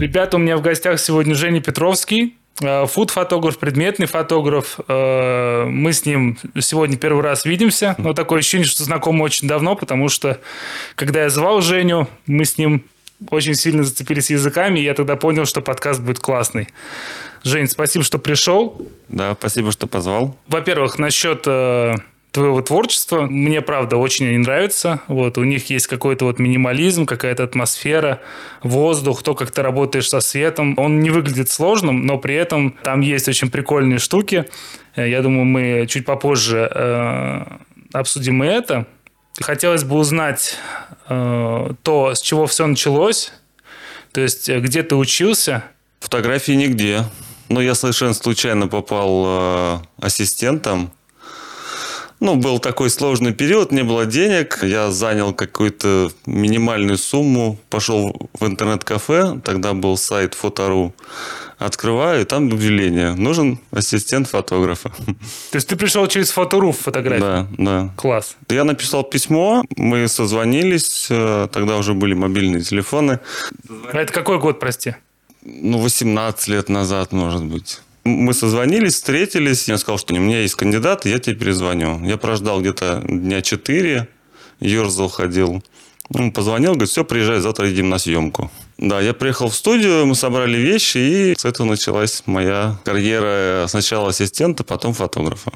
Ребята, у меня в гостях сегодня Женя Петровский, э, фуд-фотограф, предметный фотограф. Э, мы с ним сегодня первый раз видимся, но такое ощущение, что знакомы очень давно, потому что, когда я звал Женю, мы с ним очень сильно зацепились языками, и я тогда понял, что подкаст будет классный. Жень, спасибо, что пришел. Да, спасибо, что позвал. Во-первых, насчет э, твоего творчества мне, правда, очень они нравится. Вот, у них есть какой-то вот минимализм, какая-то атмосфера, воздух, то, как ты работаешь со светом. Он не выглядит сложным, но при этом там есть очень прикольные штуки. Э, я думаю, мы чуть попозже э, обсудим и это. Хотелось бы узнать э, то, с чего все началось. То есть, э, где ты учился? Фотографии нигде. Но я совершенно случайно попал э, ассистентом ну, был такой сложный период, не было денег. Я занял какую-то минимальную сумму, пошел в интернет-кафе, тогда был сайт Фотору. Открываю, и там объявление. Нужен ассистент фотографа. То есть ты пришел через Фотору в фотографию? Да, да. Класс. Я написал письмо, мы созвонились, э, тогда уже были мобильные телефоны. А это какой год, прости? Ну, 18 лет назад, может быть. Мы созвонились, встретились. Я сказал, что у меня есть кандидат, я тебе перезвоню. Я прождал где-то дня четыре, ерзал, ходил. Он позвонил, говорит, все, приезжай, завтра едем на съемку. Да, я приехал в студию, мы собрали вещи, и с этого началась моя карьера сначала ассистента, потом фотографа.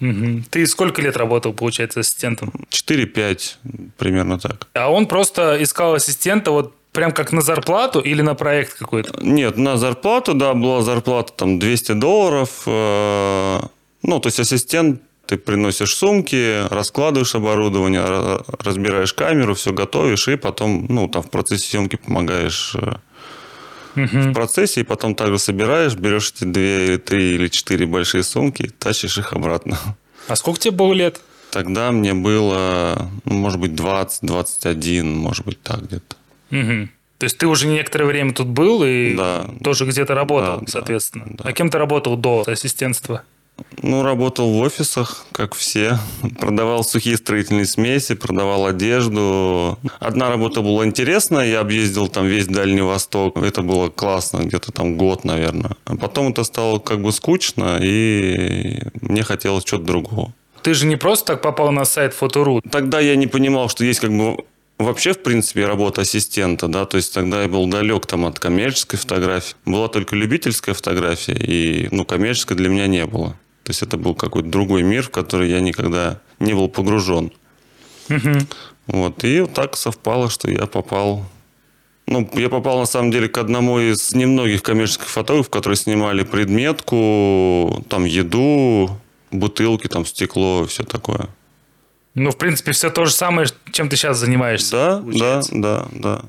Угу. Ты сколько лет работал, получается, ассистентом? 4-5, примерно так. А он просто искал ассистента вот Прям как на зарплату или на проект какой-то? Нет, на зарплату, да, была зарплата там 200 долларов. Э, ну, то есть ассистент, ты приносишь сумки, раскладываешь оборудование, разбираешь камеру, все готовишь, и потом, ну, там в процессе съемки помогаешь угу. в процессе, и потом также собираешь, берешь эти две или три или четыре большие сумки, тащишь их обратно. А сколько тебе было лет? Тогда мне было, ну, может быть, 20, 21, может быть, так где-то. Угу. То есть ты уже некоторое время тут был и да. тоже где-то работал, да, соответственно. Да, да. А кем ты работал до ассистентства? Ну, работал в офисах, как все. Продавал сухие строительные смеси, продавал одежду. Одна работа была интересная, я объездил там весь Дальний Восток. Это было классно, где-то там год, наверное. А потом это стало как бы скучно, и мне хотелось чего-то другого. Ты же не просто так попал на сайт Фотору. Тогда я не понимал, что есть как бы Вообще, в принципе, работа ассистента, да, то есть тогда я был далек там от коммерческой фотографии. Была только любительская фотография, и, ну, коммерческой для меня не было. То есть это был какой-то другой мир, в который я никогда не был погружен. Угу. Вот, и вот так совпало, что я попал ну, я попал, на самом деле, к одному из немногих коммерческих фотографов, которые снимали предметку, там, еду, бутылки, там, стекло, все такое. Ну, в принципе, все то же самое, чем ты сейчас занимаешься. Да, получается. да, да, да.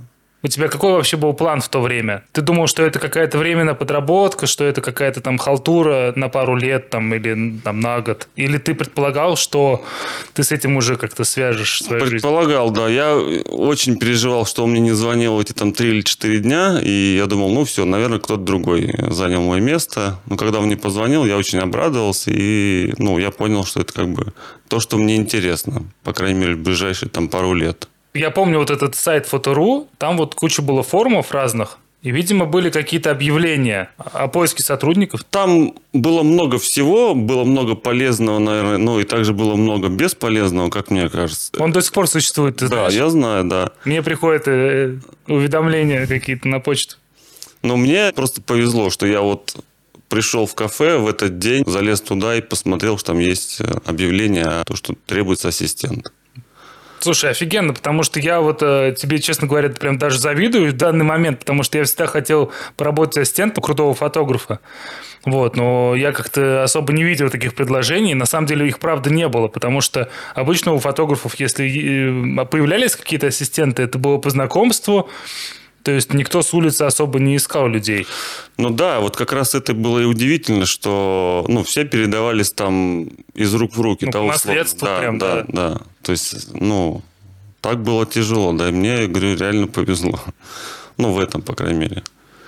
У тебя какой вообще был план в то время? Ты думал, что это какая-то временная подработка, что это какая-то там халтура на пару лет там, или там, на год? Или ты предполагал, что ты с этим уже как-то свяжешь свою Предполагал, жизнь? да. Я очень переживал, что он мне не звонил эти там три или четыре дня, и я думал, ну все, наверное, кто-то другой занял мое место. Но когда он мне позвонил, я очень обрадовался, и ну, я понял, что это как бы то, что мне интересно, по крайней мере, в ближайшие там пару лет. Я помню вот этот сайт Фотору, там вот куча было форумов разных, и, видимо, были какие-то объявления о поиске сотрудников. Там было много всего, было много полезного, наверное, ну и также было много бесполезного, как мне кажется. Он до сих пор существует, ты знаешь? Да, я знаю, да. Мне приходят э, уведомления какие-то на почту. Но мне просто повезло, что я вот пришел в кафе в этот день, залез туда и посмотрел, что там есть э, объявление о том, что требуется ассистент. Слушай, офигенно, потому что я вот э, тебе, честно говоря, прям даже завидую в данный момент, потому что я всегда хотел поработать ассистентом крутого фотографа. Вот, но я как-то особо не видел таких предложений. На самом деле их, правда, не было, потому что обычно у фотографов, если э, появлялись какие-то ассистенты, это было по знакомству, то есть никто с улицы особо не искал людей. Ну да, вот как раз это было и удивительно, что ну, все передавались там из рук в руки. Ну, того наследство да, прям, да, да. Да, то есть, ну, так было тяжело, да, и мне, говорю, реально повезло. Ну, в этом, по крайней мере.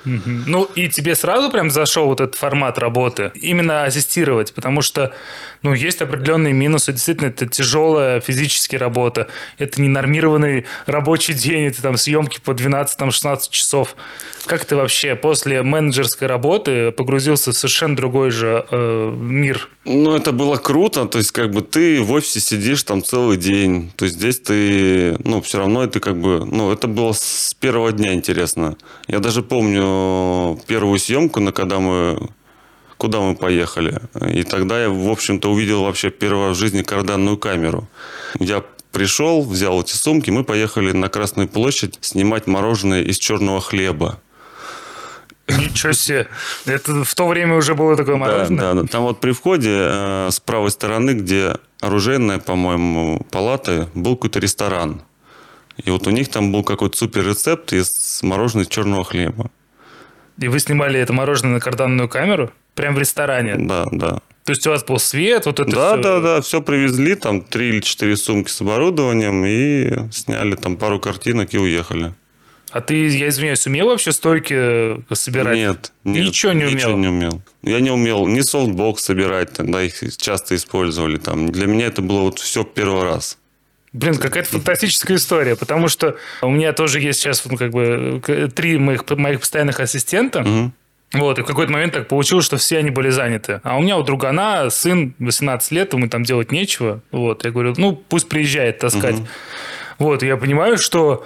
Ну, и тебе сразу прям зашел вот этот формат работы? Именно ассистировать, потому что, ну, есть определенные минусы. Действительно, это тяжелая физически работа. Это ненормированный рабочий день, это там съемки по 12-16 часов. Как ты вообще после менеджерской работы погрузился в совершенно другой же э, мир? Ну, это было круто. То есть, как бы ты в офисе сидишь там целый день. То есть, здесь ты, ну, все равно это как бы, ну, это было с первого дня интересно. Я даже помню первую съемку, на когда мы куда мы поехали. И тогда я, в общем-то, увидел вообще первую в жизни карданную камеру. Я пришел, взял эти сумки, мы поехали на Красную площадь снимать мороженое из черного хлеба. Ничего себе. Это в то время уже было такое мороженое? Да, да. Там вот при входе э, с правой стороны, где оружейная, по-моему, палата, был какой-то ресторан. И вот у них там был какой-то супер рецепт из мороженого из черного хлеба. И вы снимали это мороженое на карданную камеру? Прям в ресторане? Да, да. То есть у вас был свет, вот это да, все? Да, да, все привезли, там три или четыре сумки с оборудованием и сняли там пару картинок и уехали. А ты, я извиняюсь, умел вообще стойки собирать? Нет, нет ничего не умел. Ничего не умел. Я не умел ни софтбокс собирать, тогда их часто использовали там. Для меня это было вот все первый раз. Блин, какая-то фантастическая история, потому что у меня тоже есть сейчас ну, как бы три моих, моих постоянных ассистента. Угу. Вот, и в какой-то момент так получилось, что все они были заняты. А у меня у другана сын 18 лет, ему там делать нечего. Вот, я говорю, ну, пусть приезжает таскать. Угу. Вот, я понимаю, что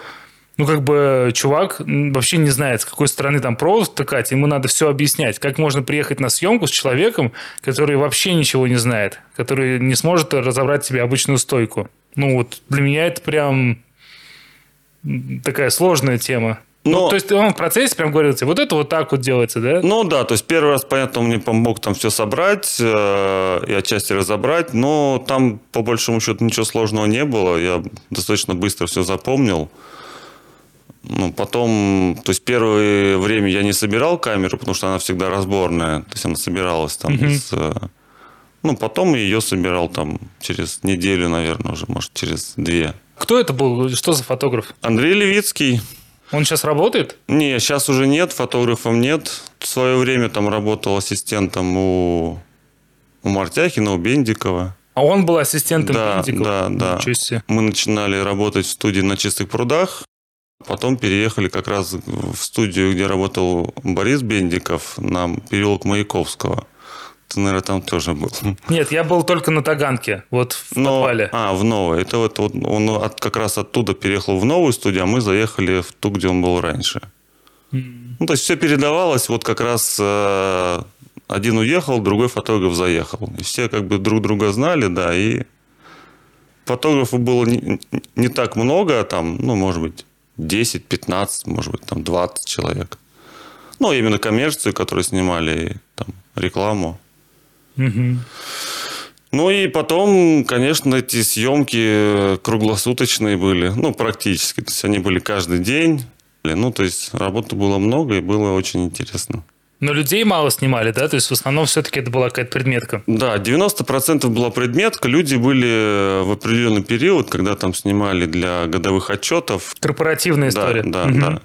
ну, как бы чувак вообще не знает, с какой стороны там провод втыкать, ему надо все объяснять. Как можно приехать на съемку с человеком, который вообще ничего не знает, который не сможет разобрать себе обычную стойку. Ну, вот для меня это прям такая сложная тема. Ну, Но... Ну, то есть он в процессе прям говорил тебе, вот это вот так вот делается, да? Ну да, то есть первый раз, понятно, он мне помог там все собрать э, и отчасти разобрать, но там по большому счету ничего сложного не было, я достаточно быстро все запомнил. Ну, потом, то есть первое время я не собирал камеру, потому что она всегда разборная, то есть она собиралась там uh-huh. из... Э, ну, потом ее собирал там через неделю, наверное, уже, может, через две. Кто это был? Что за фотограф? Андрей Левицкий. Он сейчас работает? Не, сейчас уже нет, фотографов нет. В свое время там работал ассистентом у, у Мартяхина, у Бендикова. А он был ассистентом да, Бендикова? Да, да. Мы начинали работать в студии на Чистых прудах. Потом переехали как раз в студию, где работал Борис Бендиков, на переулок Маяковского. Ты, наверное, там тоже был. Нет, я был только на Таганке, вот в Но, подвале. А, в новой. Это вот, вот он от, как раз оттуда переехал в новую студию, а мы заехали в ту, где он был раньше. Mm. Ну, то есть все передавалось, вот как раз э, один уехал, другой фотограф заехал. И все как бы друг друга знали, да, и фотографов было не, не так много, там, ну, может быть, 10, 15, может быть, там 20 человек. Ну, именно коммерцию, которую снимали, там, рекламу. Угу. Ну и потом, конечно, эти съемки круглосуточные были, ну, практически. То есть они были каждый день. Ну, то есть работы было много и было очень интересно. Но людей мало снимали, да? То есть в основном все-таки это была какая-то предметка. Да, 90% была предметка. Люди были в определенный период, когда там снимали для годовых отчетов. Корпоративная история. Да, да, угу. да.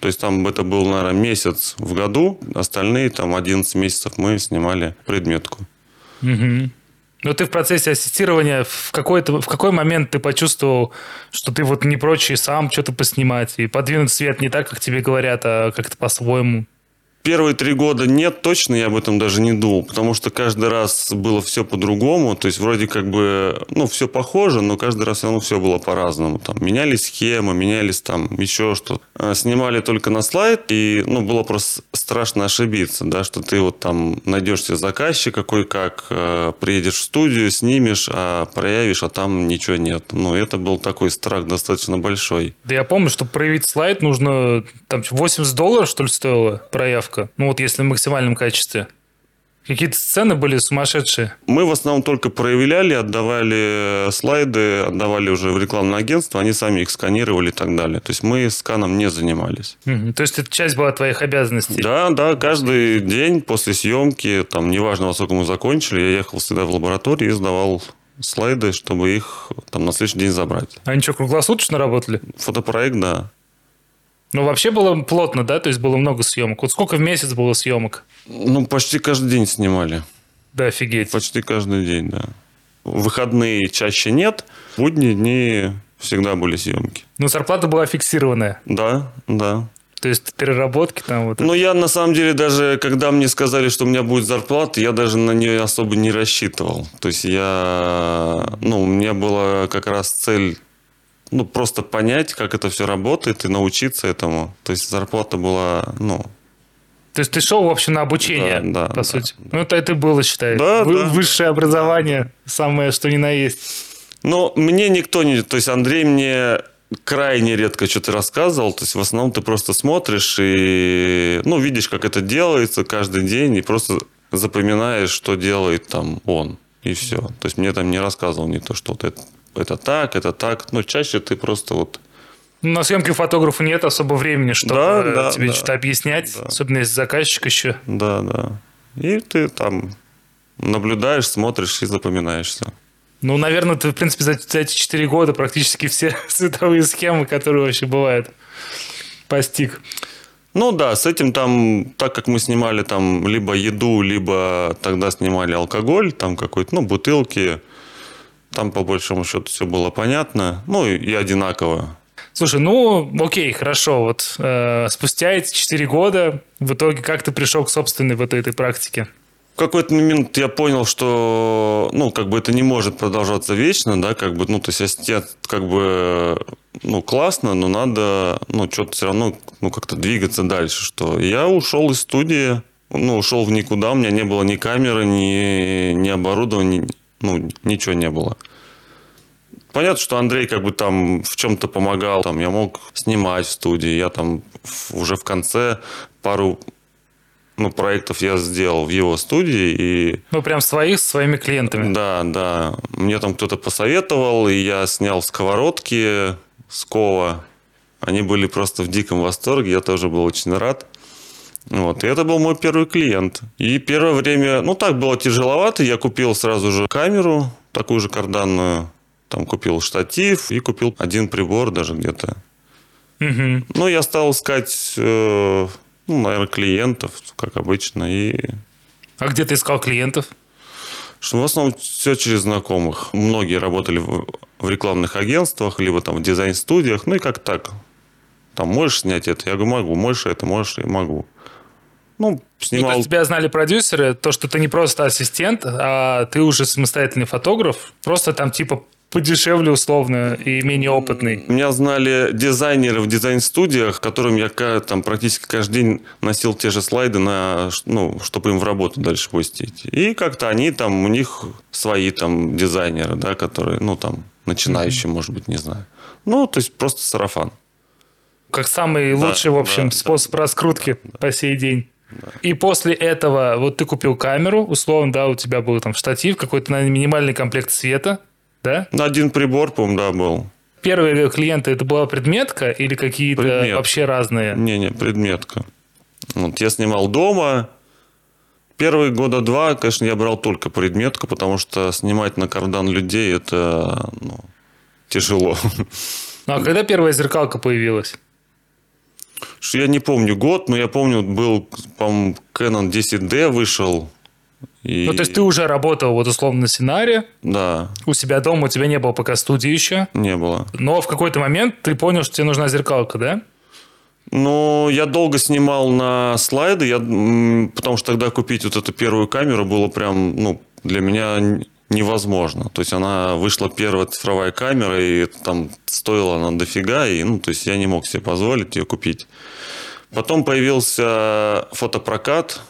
То есть там это был, наверное, месяц в году. Остальные там 11 месяцев мы снимали предметку. Угу. Но ты в процессе ассистирования в, какой-то, в какой момент ты почувствовал, что ты вот не прочь и сам что-то поснимать, и подвинуть свет не так, как тебе говорят, а как-то по-своему? Первые три года нет, точно я об этом даже не думал, потому что каждый раз было все по-другому, то есть вроде как бы, ну, все похоже, но каждый раз все все было по-разному. Там менялись схемы, менялись там еще что-то. А, снимали только на слайд, и, ну, было просто страшно ошибиться, да, что ты вот там найдешь себе заказчика какой как, а, приедешь в студию, снимешь, а проявишь, а там ничего нет. Ну, это был такой страх достаточно большой. Да я помню, чтобы проявить слайд, нужно там 80 долларов, что ли, стоило проявка четко. Ну вот если в максимальном качестве. Какие-то сцены были сумасшедшие. Мы в основном только проявляли, отдавали слайды, отдавали уже в рекламное агентство, они сами их сканировали и так далее. То есть мы сканом не занимались. Угу. То есть это часть была твоих обязанностей? Да, да, каждый день после съемки, там, неважно, во сколько мы закончили, я ехал всегда в лабораторию и сдавал слайды, чтобы их там на следующий день забрать. А они что, круглосуточно работали? Фотопроект, да. Ну, вообще было плотно, да? То есть было много съемок. Вот сколько в месяц было съемок? Ну, почти каждый день снимали. Да, офигеть. Почти каждый день, да. Выходные чаще нет, будние дни всегда были съемки. Ну, зарплата была фиксированная. Да, да. То есть переработки там вот. Ну, я на самом деле даже, когда мне сказали, что у меня будет зарплата, я даже на нее особо не рассчитывал. То есть я, ну, у меня была как раз цель, ну, просто понять, как это все работает и научиться этому. То есть зарплата была, ну, то есть ты шел, в общем, на обучение, Да, да, по да, сути. Ну, это это было, считай. Да, Вы- да. Высшее образование, самое что ни на есть. Но мне никто не... То есть Андрей мне крайне редко что-то рассказывал. То есть в основном ты просто смотришь и, ну, видишь, как это делается каждый день и просто запоминаешь, что делает там он. И все. То есть мне там не рассказывал не то, что вот это, это так, это так. Ну, чаще ты просто вот... Ну, На съемке фотографу нет особо времени, чтобы Да, э, да, тебе да. что-то объяснять, особенно если заказчик еще. Да, да. И ты там наблюдаешь, смотришь и запоминаешь все. Ну, наверное, ты, в принципе, за, за эти 4 года практически все световые схемы, которые вообще бывают, постиг. Ну да, с этим там, так как мы снимали там либо еду, либо тогда снимали алкоголь, там какой-то, ну, бутылки, там по большому счету все было понятно, ну и, одинаково. Слушай, ну, окей, хорошо. Вот э, спустя эти 4 года в итоге как ты пришел к собственной вот этой практике? В какой-то момент я понял, что, ну, как бы это не может продолжаться вечно, да, как бы, ну, то есть ассистент, как бы, ну, классно, но надо, ну, что-то все равно, ну, как-то двигаться дальше, что я ушел из студии, ну, ушел в никуда, у меня не было ни камеры, ни, ни оборудования, ни- ну, ничего не было. Понятно, что Андрей как бы там в чем-то помогал, там я мог снимать в студии, я там уже в конце пару ну, проектов я сделал в его студии, и Ну, прям своих, с своими клиентами. да, да, мне там кто-то посоветовал, и я снял сковородки с Кова. Они были просто в диком восторге, я тоже был очень рад. Вот, и это был мой первый клиент. И первое время, ну, так было тяжеловато, я купил сразу же камеру, такую же карданную, там купил штатив и купил один прибор даже где-то. Мгм. Ну, я стал искать, э, ну, наверное, клиентов, как обычно, и А где ты искал клиентов? Что в основном все через знакомых. Многие работали в, в рекламных агентствах, либо там в дизайн-студиях. Ну и как так. Там можешь снять это? Я говорю, могу. Можешь это? Можешь? Я могу. Ну, Ну, то снимал... есть тебя знали продюсеры, то, что ты не просто ассистент, а ты уже самостоятельный фотограф, просто там типа подешевле условно и менее опытный. Меня знали дизайнеры в дизайн-студиях, которым я там практически каждый день носил те же слайды, на, ну, чтобы им в работу дальше пустить. И как-то они там, у них свои там дизайнеры, да, которые, ну, там, начинающие, может быть, не знаю. Ну, то есть просто сарафан. Как самый Да, лучший, в общем, да, способ раскрутки по сей день. И после этого вот ты купил камеру, условно, да, у тебя был там штатив, какой-то наверное, минимальный комплект света, да? Один прибор, по-моему, да, был. Первые клиенты это была предметка или какие-то Предмет. вообще разные? Не-не, предметка. Вот я снимал дома. Первые года два, конечно, я брал только предметку, потому что снимать на кардан людей это ну, тяжело. Ну, а когда первая зеркалка появилась? Я не помню год, но я помню, был, по-моему, Canon 10D вышел. И... Ну, то есть ты уже работал вот условно на сценарии, Да, у себя дома, у тебя не было пока студии еще, не было. но в какой-то момент ты понял, что тебе нужна зеркалка, да? Ну, я долго снимал на слайды, я, потому что тогда купить вот эту первую камеру было прям, ну, для меня невозможно. То есть она вышла первая цифровая камера, и там стоила она дофига, и, ну, то есть я не мог себе позволить ее купить. Потом появился фотопрокат,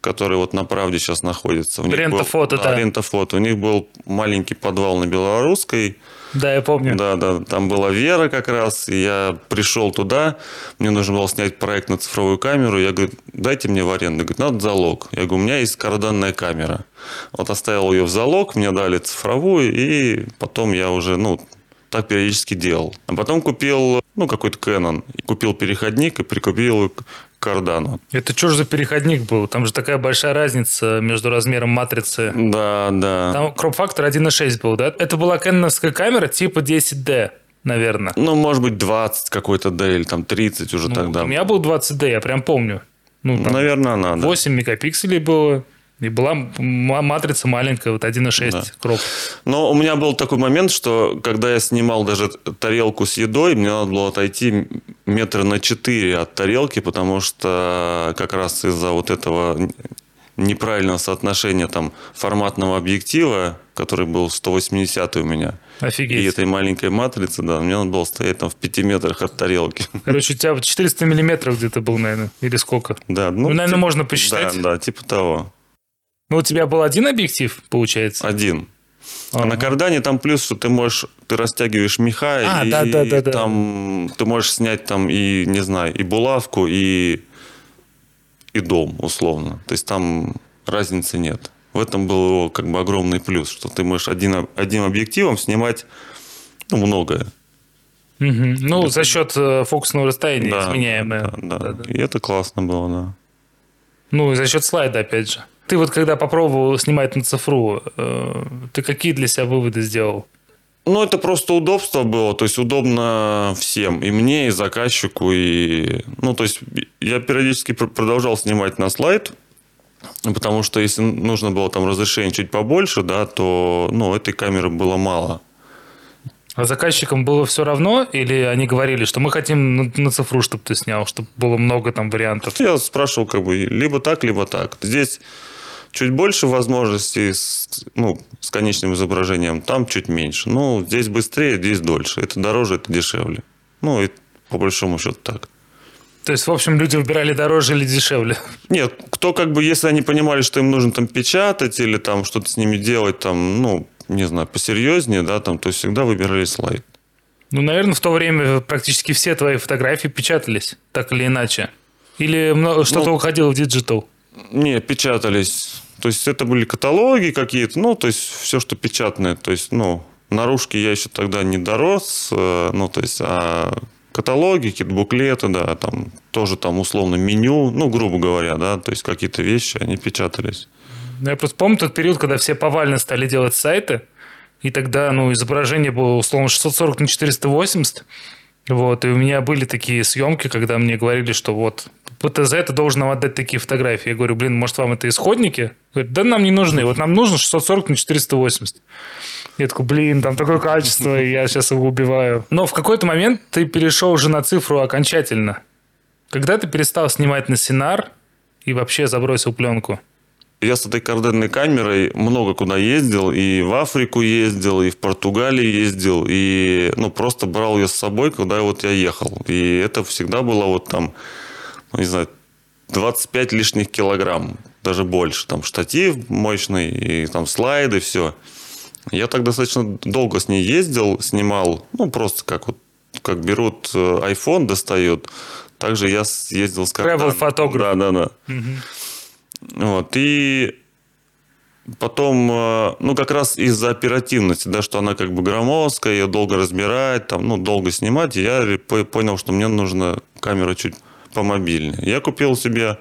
который вот на правде сейчас находится. У них Лента был- фото, да. Лента фото. У них был маленький подвал на Белорусской, Да, я помню. да, да, там была Вера как раз, и я пришел туда, мне нужно было снять проект на цифровую камеру, я говорю, дайте мне в аренду, говорит, надо залог. Я говорю, у меня есть карданная камера. Вот оставил ее в залог, мне дали цифровую, и потом я уже, ну, так периодически делал. А потом купил, ну, какой-то Canon, и купил переходник и прикупил к кардану. Это что же за переходник был? Там же такая большая разница между размером матрицы. Да, да. Там кроп-фактор 1.6 был, да? Это была кэноновская камера типа 10D. наверное. Ну, может быть, 20 какой-то D или там 30 уже Ну, тогда. У меня был 20D, я прям помню. Ну, Наверное, она, да. 8 мегапикселей было. И была матрица маленькая, вот 1.6 Да. кроп. Но у меня был такой момент, что когда я снимал даже тарелку с едой, мне надо было отойти метра на 4 от тарелки, потому что как раз из-за вот этого неправильного соотношения там форматного объектива, который был 180 у меня, Офигеть. и этой маленькой матрицы, да, мне надо было стоять там в 5 метрах от тарелки. Короче, у тебя 400 миллиметров где-то был, наверное, или сколько? Да, Ну, наверное, типа- можно посчитать. Да, да, типа того. Ну, у тебя был один объектив, получается? Один. А Ага. на кардане там плюс, что ты можешь, ты растягиваешь меха, А, и да, да, да, да. там ты можешь снять там и, не знаю, и булавку, и, и дом, условно. То есть там разницы нет. В этом был его как бы огромный плюс, что ты можешь один, одним объективом снимать ну, многое. Мгм. Ну, за счет э, фокусного расстояния Да, изменяемое. да, да. Да-да. И это классно было, да. Ну, и за счет слайда, опять же. Ты вот когда попробовал снимать на цифру, э, ты какие для себя выводы сделал? Ну, это просто удобство было, то есть удобно всем, и мне, и заказчику, и... Ну, то есть я периодически пр- продолжал снимать на слайд, потому что если нужно было там разрешение чуть побольше, да, то, ну, этой камеры было мало. А заказчикам было все равно? Или они говорили, что мы хотим на, на цифру, чтобы ты снял, чтобы было много там вариантов? Я спрашивал как бы либо так, либо так. Здесь чуть больше возможностей с, ну, с конечным изображением, там чуть меньше. Ну, здесь быстрее, здесь дольше. Это дороже, это дешевле. Ну, и по большому счету так. То есть, в общем, люди выбирали дороже или дешевле? Нет, кто как бы, если они понимали, что им нужно там печатать или там что-то с ними делать, там, ну, не знаю, посерьезнее, да, там, то всегда выбирали слайд. Ну, наверное, в то время практически все твои фотографии печатались, так или иначе. Или много- что-то Ну, уходило в digital? Не, печатались. То есть это были каталоги какие-то, ну, то есть все, что печатное. То есть, ну, наружки я еще тогда не дорос, э, ну, то есть, а каталоги, какие-то буклеты, да, там тоже там условно меню, ну, грубо говоря, да, то есть какие-то вещи, они печатались. Ну, Я просто помню тот период, когда все повально стали делать сайты, и тогда, ну, изображение было условно 640 на 480. Вот, и у меня были такие съемки, когда мне говорили, что вот ПТЗ ты должен нам отдать такие фотографии. Я говорю, блин, может, вам это исходники? Говорит, да нам не нужны. Вот нам нужно 640 на 480. Я такой, блин, там такое качество, и я сейчас его убиваю. Но в какой-то момент ты перешел уже на цифру окончательно. Когда ты перестал снимать на Синар и вообще забросил пленку? Я с этой карденной камерой много куда ездил, и в Африку ездил, и в Португалии ездил, и ну, просто брал ее с собой, когда вот я ехал. И это всегда было вот там, ну, не знаю, 25 лишних килограмм, даже больше. Там штатив мощный, и там слайды, все. Я так достаточно долго с ней ездил, снимал, ну, просто как вот как берут э, iPhone, достают, также я ездил с карданом. Travel-фотограф. Да, да, да. Вот, и потом, э, ну, как раз из-за оперативности, да, что она как бы громоздкая, ее долго разбирать, там, ну, долго снимать, я понял, что мне нужна камера чуть помобильнее. Я купил себе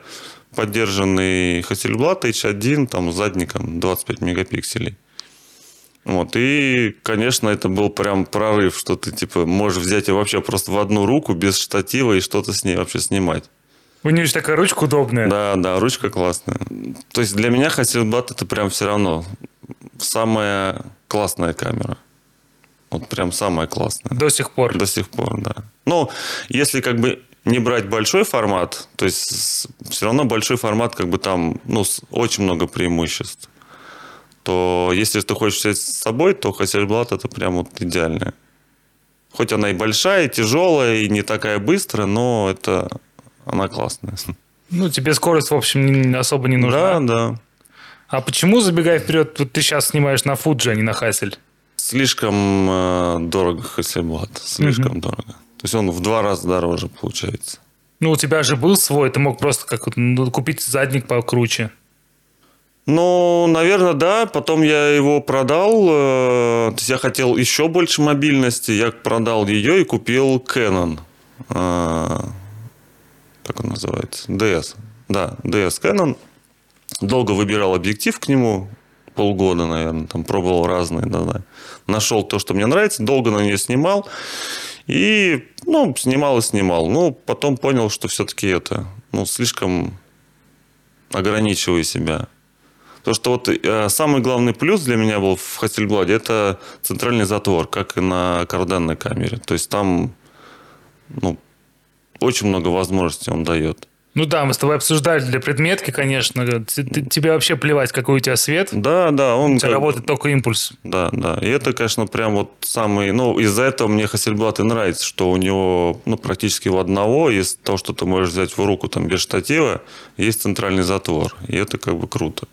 поддержанный Hasselblad H1, там, с задником 25 мегапикселей. Вот, и, конечно, это был прям прорыв, что ты, типа, можешь взять ее вообще просто в одну руку, без штатива, и что-то с ней вообще снимать. У нее же такая ручка удобная. Да, да, ручка классная. То есть для меня Hasselblad это прям все равно самая классная камера. Вот прям самая классная. До сих пор. До сих пор, да. Ну, если как бы не брать большой формат, то есть все равно большой формат, как бы там, ну, очень много преимуществ. То если ты хочешь взять с собой, то Hasselblad это прям вот идеальная. Хоть она и большая, и тяжелая, и не такая быстрая, но это она классная. Ну, тебе скорость, в общем, особо не нужна. Да, да. А почему, забегая вперед, вот ты сейчас снимаешь на Фуджи, а не на Хасель? Слишком э, дорого Hasselblad. Слишком дорого. То есть он в два раза дороже получается. Ну, у тебя же был свой, ты мог просто как ну, купить задник покруче. Ну, наверное, да. Потом я его продал. э, То есть я хотел еще больше мобильности. Я продал ее и купил Canon. Как он называется? DS. Да, DS Canon. Долго выбирал объектив к нему. полгода, наверное, там пробовал разные, да, да. Нашел то, что мне нравится, долго на нее снимал. И, ну, снимал и снимал. Ну, потом понял, что все-таки это, ну, слишком ограничиваю себя. Потому что вот э, самый главный плюс для меня был в Hasselblad это центральный затвор, как и на карданной камере. То есть там ну, очень много возможностей он дает. Ну да, мы с тобой обсуждали для предметки, конечно. Тебе вообще плевать, какой у тебя свет. Да, да. Он у тебя как... работает только импульс. Да, да. И это, конечно, прям вот самый... Ну, из-за этого мне Hasselblad и нравится, что у него ну, практически в одного из того, что ты можешь взять в руку там без штатива, есть центральный затвор. И это как бы круто.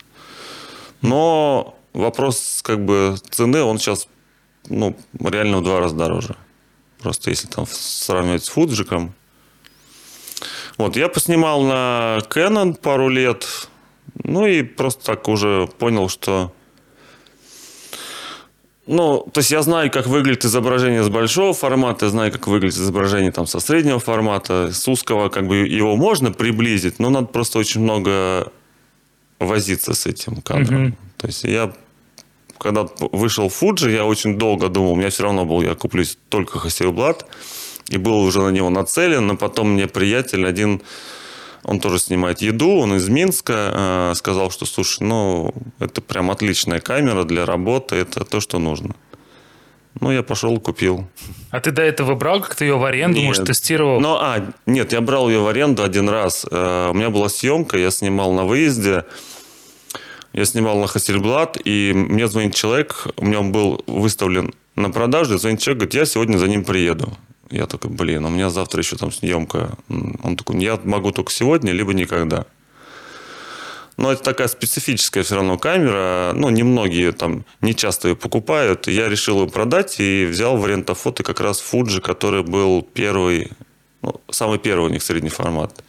Но вопрос как бы цены, он сейчас ну, реально в два раза дороже. Просто если там сравнивать с Фуджиком, вот, я поснимал на Canon пару лет, ну и просто так уже понял, что... Ну, то есть я знаю, как выглядит изображение с большого формата, я знаю, как выглядит изображение там со среднего формата, с узкого, как бы его можно приблизить, но надо просто очень много возиться с этим кадром. Mm-hmm. То есть я когда вышел Fuji, я очень долго думал, у меня все равно был, я куплюсь только Hasselblad и был уже на него нацелен, но потом мне приятель один, он тоже снимает еду, он из Минска, э, сказал, что, слушай, ну, это прям отличная камера для работы, это то, что нужно. Ну, я пошел, купил. А ты до этого брал как-то ее в аренду, нет. может, тестировал? Ну, а, нет, я брал ее в аренду один раз. Э, у меня была съемка, я снимал на выезде. Я снимал на Хасельблат, и мне звонит человек, у меня он был выставлен на продажу, звонит человек, говорит, я сегодня за ним приеду. Я такой, блин, у меня завтра еще там съемка. Он такой, я могу только сегодня, либо никогда. Но это такая специфическая все равно камера. Ну, немногие там не часто ее покупают. Я решил ее продать и взял в арендофото как раз Fuji, который был первый, ну, самый первый у них средний формат.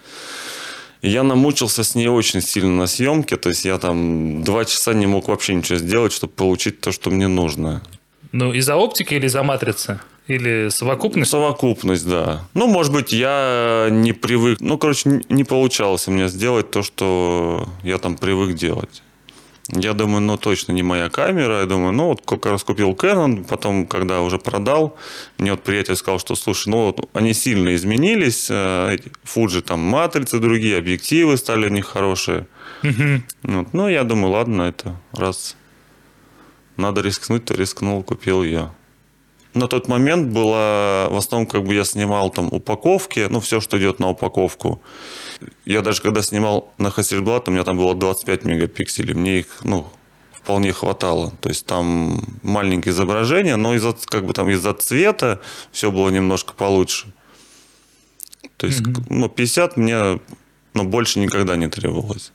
Я намучился с ней очень сильно на съемке. То есть я там два часа не мог вообще ничего сделать, чтобы получить то, что мне нужно. Ну, из-за оптики или из-за матрицы? Или совокупность? Совокупность, да. Ну, может быть, я не привык... Ну, короче, не получалось у меня сделать то, что я там привык делать. Я думаю, ну, точно не моя камера. Я думаю, ну, вот как раз купил Canon, потом, когда уже продал, мне вот приятель сказал, что, слушай, ну, вот они сильно изменились, э, эти Fuji, там, матрицы другие, объективы стали у них хорошие. Угу. Вот. Ну, я думаю, ладно, это раз надо рискнуть, то рискнул, купил ее. На тот момент было, в основном, как бы я снимал там упаковки, ну, все, что идет на упаковку. Я даже когда снимал на Hasselblad, у меня там было 25 мегапикселей, мне их, ну, вполне хватало. То есть там маленькое изображение, но из-за как бы там из-за цвета все было немножко получше. То есть, mm-hmm. ну, 50 мне ну, больше никогда не требовалось.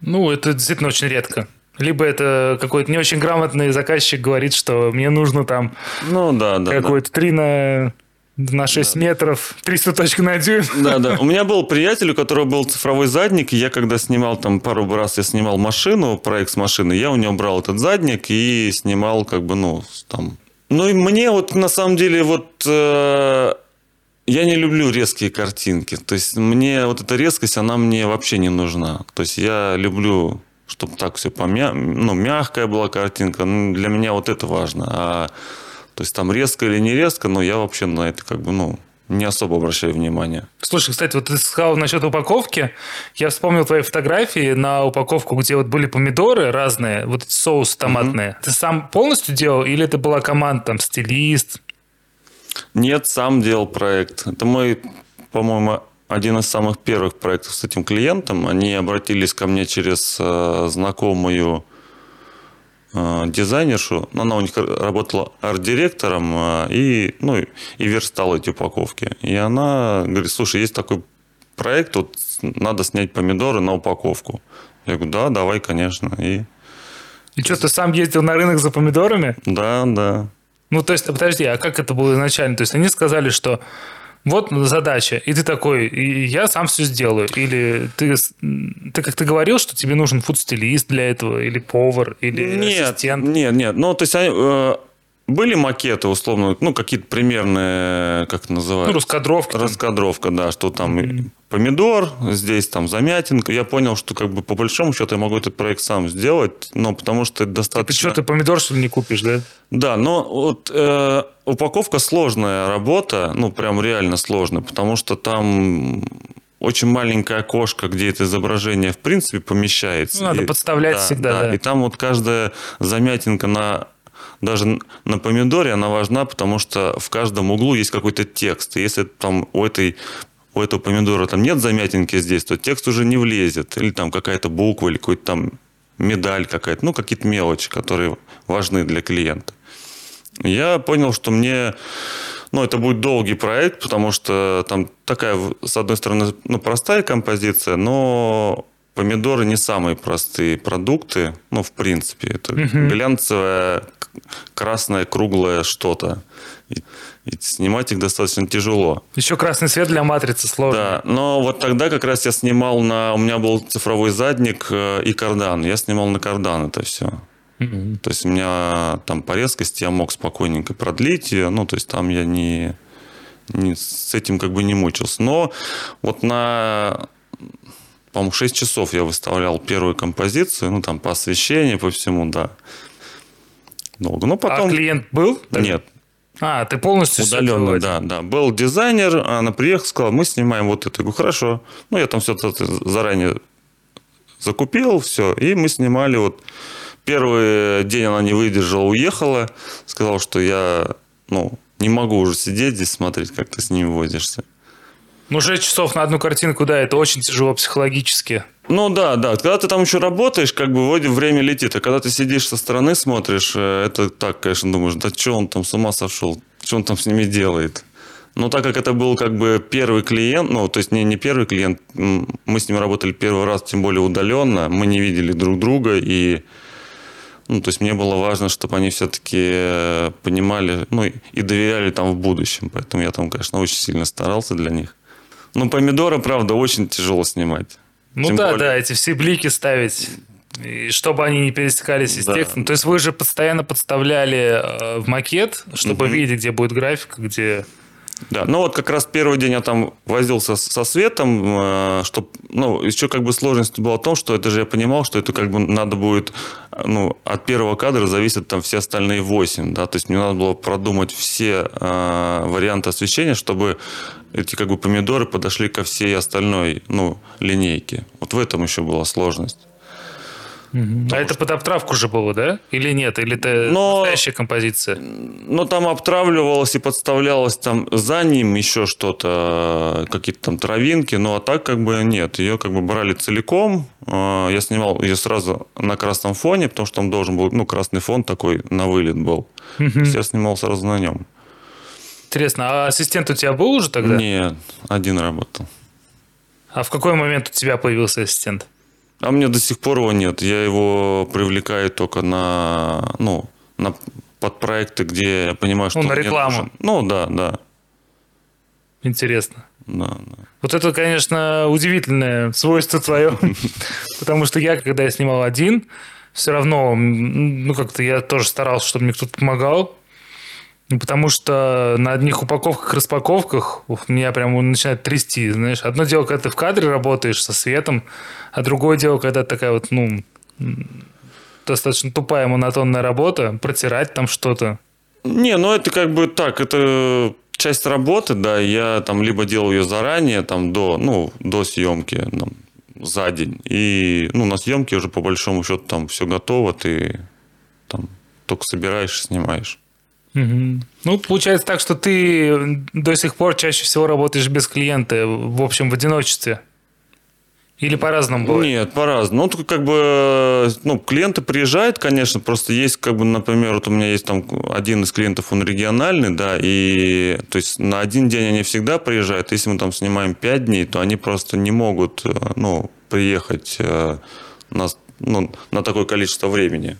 Ну, это действительно очень редко. Либо это какой-то не очень грамотный заказчик говорит, что мне нужно там ну, да, да, какой-то да. 3 на на 6 да. метров, 300 точек на дюйм. Да, да. У меня был приятель, у которого был цифровой задник, и я когда снимал там пару раз, я снимал машину, проект с машины, я у него брал этот задник и снимал как бы, ну, там... Ну, и мне вот на самом деле вот... Э, я не люблю резкие картинки. То есть мне вот эта резкость, она мне вообще не нужна. То есть я люблю чтобы так все помя... ну, мягкая была картинка. Ну, для меня вот это важно. А, то есть там резко или не резко, но я вообще на это как бы, ну, не особо обращаю внимание. Слушай, кстати, вот ты сказал насчет упаковки. Я вспомнил твои фотографии на упаковку, где вот были помидоры разные, вот соус томатные. Угу. Ты сам полностью делал или это была команда, там, стилист? Нет, сам делал проект. Это мой, по-моему, один из самых первых проектов с этим клиентом. Они обратились ко мне через э, знакомую э, дизайнершу. Она у них работала арт-директором э, и, ну, и верстала эти упаковки. И она говорит, слушай, есть такой проект, вот надо снять помидоры на упаковку. Я говорю, да, давай, конечно. И, и что, ты сам ездил на рынок за помидорами? Да, да. Ну, то есть, подожди, а как это было изначально? То есть, они сказали, что вот задача, и ты такой, и я сам все сделаю. Или ты, ты как ты говорил, что тебе нужен фуд-стилист для этого, или повар, или нет, ассистент? Нет, нет, ну, то есть, э, были макеты, условно, ну, какие-то примерные, как это называется? Ну, раскадровка. Раскадровка, да, что там mm-hmm. помидор, здесь там замятинка. Я понял, что как бы по большому счету я могу этот проект сам сделать, но потому что это достаточно... Ты что, ты помидор, что ли, не купишь, да? Да, но вот э, упаковка сложная работа, ну, прям реально сложная, потому что там очень маленькое окошко, где это изображение в принципе помещается. Ну, надо и, подставлять да, всегда. Да, да. И там вот каждая замятинка на даже на помидоре она важна, потому что в каждом углу есть какой-то текст. Если там у этой у этого помидора там нет замятинки здесь, то текст уже не влезет. Или там какая-то буква, или какой-то там медаль какая-то. Ну, какие-то мелочи, которые важны для клиента. Я понял, что мне ну, это будет долгий проект, потому что там такая, с одной стороны, ну, простая композиция, но помидоры не самые простые продукты, ну, в принципе. Это угу. глянцевое, красное, круглое что-то. И, и снимать их достаточно тяжело. Еще красный свет для матрицы сложно. Да, но вот тогда как раз я снимал на... У меня был цифровой задник э, и кардан. Я снимал на кардан это все. Угу. То есть у меня там по резкости я мог спокойненько продлить ее. Ну, то есть там я не, не с этим как бы не мучился. Но вот на по-моему, 6 часов я выставлял первую композицию, ну, там, по освещению, по всему, да. Долго. Но потом... А клиент был? Нет. А, ты полностью Удаленно, да, да. Был дизайнер, она приехала, сказала, мы снимаем вот это. Я говорю, хорошо. Ну, я там все заранее закупил, все, и мы снимали вот... Первый день она не выдержала, уехала, сказала, что я, ну, не могу уже сидеть здесь смотреть, как ты с ними возишься. Ну, 6 часов на одну картинку, да, это очень тяжело психологически. Ну да, да. Когда ты там еще работаешь, как бы вроде время летит. А когда ты сидишь со стороны, смотришь, э, это так, конечно, думаешь, да что он там с ума сошел? Что он там с ними делает? Но так как это был как бы первый клиент, ну, то есть не, не первый клиент, мы с ним работали первый раз, тем более удаленно, мы не видели друг друга, и ну, то есть мне было важно, чтобы они все-таки э, понимали, ну, и доверяли там в будущем. Поэтому я там, конечно, очень сильно старался для них. Ну, помидоры, правда, очень тяжело снимать. Ну Тем да, более... да, эти все блики ставить. И чтобы они не пересекались с да. текстом. То есть вы же постоянно подставляли э, в макет, чтобы угу. видеть, где будет графика, где да, ну вот как раз первый день я там возился со светом, э, что, ну, еще как бы сложность была в том, что это же я понимал, что это как бы надо будет, ну, от первого кадра зависят там все остальные восемь, да, то есть мне надо было продумать все э, варианты освещения, чтобы эти как бы помидоры подошли ко всей остальной, ну, линейке. Вот в этом еще была сложность. Угу. А это под обтравку же было, да? Или нет? Или это Но, настоящая композиция? Ну, там обтравливалось и подставлялось там за ним еще что-то, какие-то там травинки, ну, а так как бы нет. Ее как бы брали целиком. А, я снимал ее сразу на красном фоне, потому что там должен был, ну, красный фон такой на вылет был. Угу. Я снимал сразу на нем. Интересно, а ассистент у тебя был уже тогда? Нет, один работал. А в какой момент у тебя появился ассистент? А мне до сих пор его нет. Я его привлекаю только на, ну, на под проекты, где я понимаю, что... Ну, на рекламу. Ну, да, да. Интересно. Да, да. Вот это, конечно, удивительное свойство твое. Потому что я, когда я снимал один, все равно, ну, как-то я тоже старался, чтобы мне кто-то помогал. Ну, потому что на одних упаковках, распаковках меня прям начинает трясти, знаешь. Одно дело, когда ты в кадре работаешь со светом, а другое дело, когда такая вот, ну, достаточно тупая монотонная работа, протирать там что-то. Не, ну это как бы так, это часть работы, да, я там либо делал ее заранее, там до, ну, до съемки, там, за день. И, ну, на съемке уже по большому счету там все готово, ты там только собираешь и снимаешь. Угу. Ну, получается так, что ты до сих пор чаще всего работаешь без клиента, в общем, в одиночестве. Или по-разному бывает? Нет, по-разному. Ну, как бы, ну, клиенты приезжают, конечно, просто есть, как бы, например, вот у меня есть там один из клиентов, он региональный, да, и, то есть, на один день они всегда приезжают. Если мы там снимаем пять дней, то они просто не могут, э, ну, приехать э, на, ну, на такое количество времени.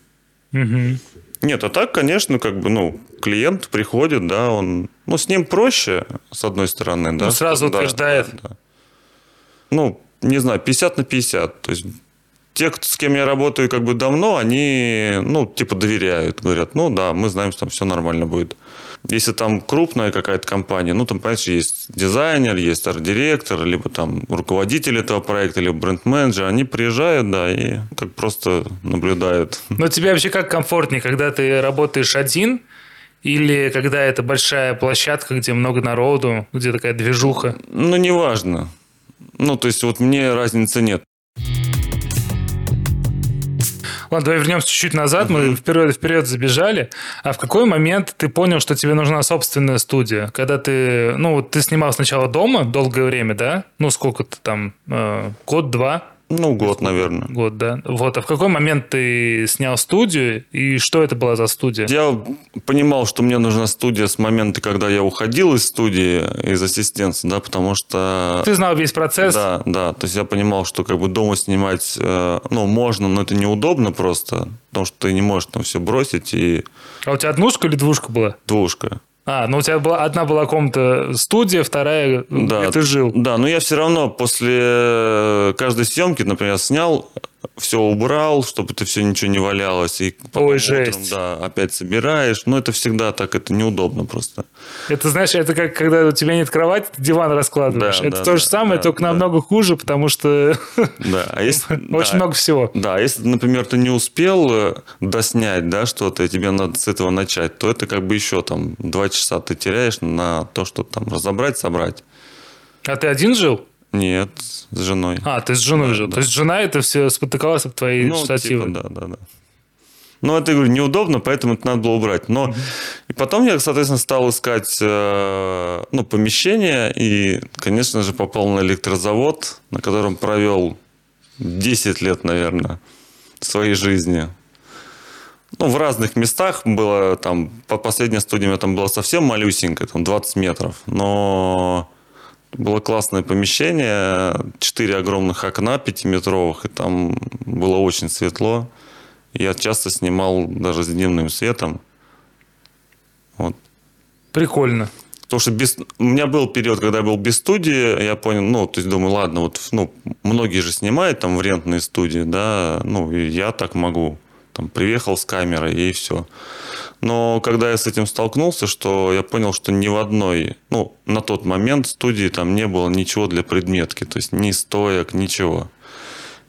Угу. Нет, а так, конечно, как бы, ну, клиент приходит, да, он, ну, с ним проще, с одной стороны, да. Ну, сразу да, утверждает. Да, да. Ну, не знаю, 50 на 50, то есть те, с кем я работаю как бы давно, они, ну, типа доверяют. Говорят, ну да, мы знаем, что там все нормально будет. Если там крупная какая-то компания, ну, там, понимаешь, есть дизайнер, есть арт-директор, либо там руководитель этого проекта, либо бренд-менеджер, они приезжают, да, и как просто наблюдают. Но тебе вообще как комфортнее, когда ты работаешь один, или когда это большая площадка, где много народу, где такая движуха? Ну, неважно. Ну, то есть вот мне разницы нет. Ладно, давай вернемся чуть-чуть назад. Мы вперед вперед забежали. А в какой момент ты понял, что тебе нужна собственная студия? Когда ты, ну, вот ты снимал сначала дома долгое время, да? Ну, сколько-то там, э, год-два? Ну, год, наверное. Год, да. Вот. А в какой момент ты снял студию, и что это была за студия? Я понимал, что мне нужна студия с момента, когда я уходил из студии, из ассистенции, да, потому что... Ты знал весь процесс? Да, да. То есть я понимал, что как бы дома снимать, э, ну, можно, но это неудобно просто, потому что ты не можешь там все бросить и... А у тебя однушка или двушка была? Двушка. А, ну у тебя была одна была комната студия, вторая да, где ты жил. Да, но я все равно после каждой съемки, например, снял, все убрал, чтобы это все ничего не валялось. И Ой, утром, жесть. да, опять собираешь. Но это всегда так, это неудобно просто. Это, знаешь, это как когда у тебя нет кровати, ты диван раскладываешь. Да, это да, то да, же самое, да, только да. намного хуже, потому что да. а если, очень да, много всего. Да, если, например, ты не успел э, доснять да, что-то, и тебе надо с этого начать, то это как бы еще там два часа ты теряешь на то, что там разобрать, собрать. А ты один жил? Нет, с женой. А, ты с женой да, жил. Да. То есть жена это все спотыкалась об твои ну, штативы? Типа, да, да, да. Ну, это, говорю, неудобно, поэтому это надо было убрать. Но и потом я, соответственно, стал искать э, ну, помещение и, конечно же, попал на электрозавод, на котором провел 10 лет, наверное, своей жизни. Ну, в разных местах было там, по последней студии у меня там было совсем малюсенько, там 20 метров, но было классное помещение, четыре огромных окна пятиметровых, и там было очень светло. Я часто снимал даже с дневным светом. Вот. Прикольно. Потому что без... у меня был период, когда я был без студии, я понял, ну, то есть думаю, ладно, вот, ну, многие же снимают там в рентной студии, да, ну, и я так могу. Там, приехал с камерой и все. Но когда я с этим столкнулся, что я понял, что ни в одной, ну, на тот момент студии там не было ничего для предметки, то есть ни стоек, ничего.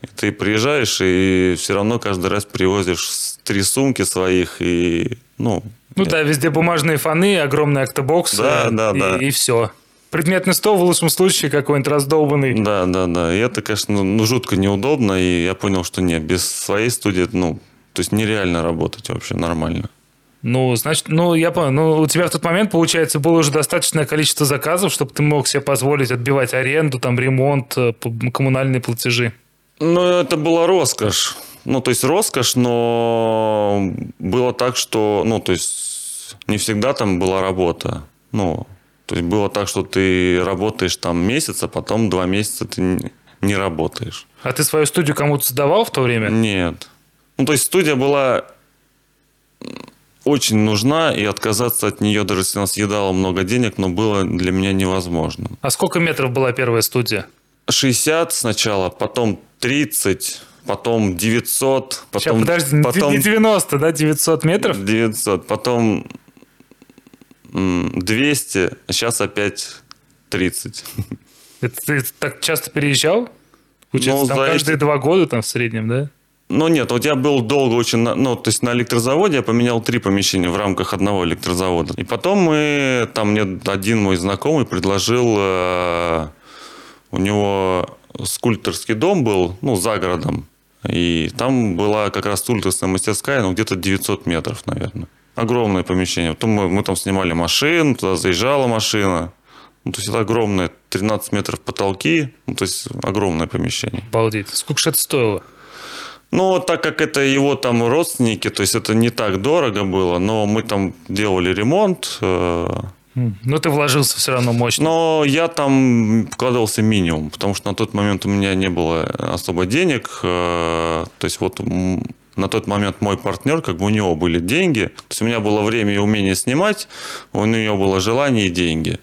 И ты приезжаешь и все равно каждый раз привозишь три сумки своих и, ну... Ну да, везде бумажные фоны, огромный октобокс да, да, и, да. и все. Предметный стол в лучшем случае какой-нибудь раздолбанный. Да, да, да. И это, конечно, ну, жутко неудобно. И я понял, что нет, без своей студии, ну, то есть нереально работать вообще нормально. Ну, значит, ну, я понял. Ну, у тебя в тот момент, получается, было уже достаточное количество заказов, чтобы ты мог себе позволить отбивать аренду, там, ремонт, э, коммунальные платежи. Ну, это была роскошь. Ну, то есть роскошь, но было так, что, ну, то есть не всегда там была работа. Ну, то есть было так, что ты работаешь там месяц, а потом два месяца ты не работаешь. А ты свою студию кому-то сдавал в то время? Нет. Ну, то есть студия была очень нужна, и отказаться от нее, даже если она съедала много денег, но было для меня невозможно. А сколько метров была первая студия? 60 сначала, потом 30, потом 900, потом... Сейчас, подожди, потом, не 90, да, 900 метров? 900, потом 200, а сейчас опять 30. Это ты так часто переезжал? Получается, ну, там каждые два года там в среднем, да? Ну нет, вот я был долго очень, ну то есть на электрозаводе я поменял три помещения в рамках одного электрозавода. И потом мы, там мне один мой знакомый предложил, э, у него скульпторский дом был, ну за городом. И там была как раз скульпторская мастерская, ну где-то 900 метров, наверное. Огромное помещение. Потом мы, мы там снимали машин, туда заезжала машина. Ну, то есть это огромное, 13 метров потолки, ну, то есть огромное помещение. Обалдеть. Сколько же это стоило? Ну, так как это его там родственники, то есть это не так дорого было, но мы там делали ремонт. Э, но ты вложился все равно мощно. Но я там вкладывался минимум, потому что на тот момент у меня не было особо денег. Э, то есть вот на тот момент мой партнер, как бы у него были деньги. То есть у меня было время и умение снимать, у него было желание и деньги.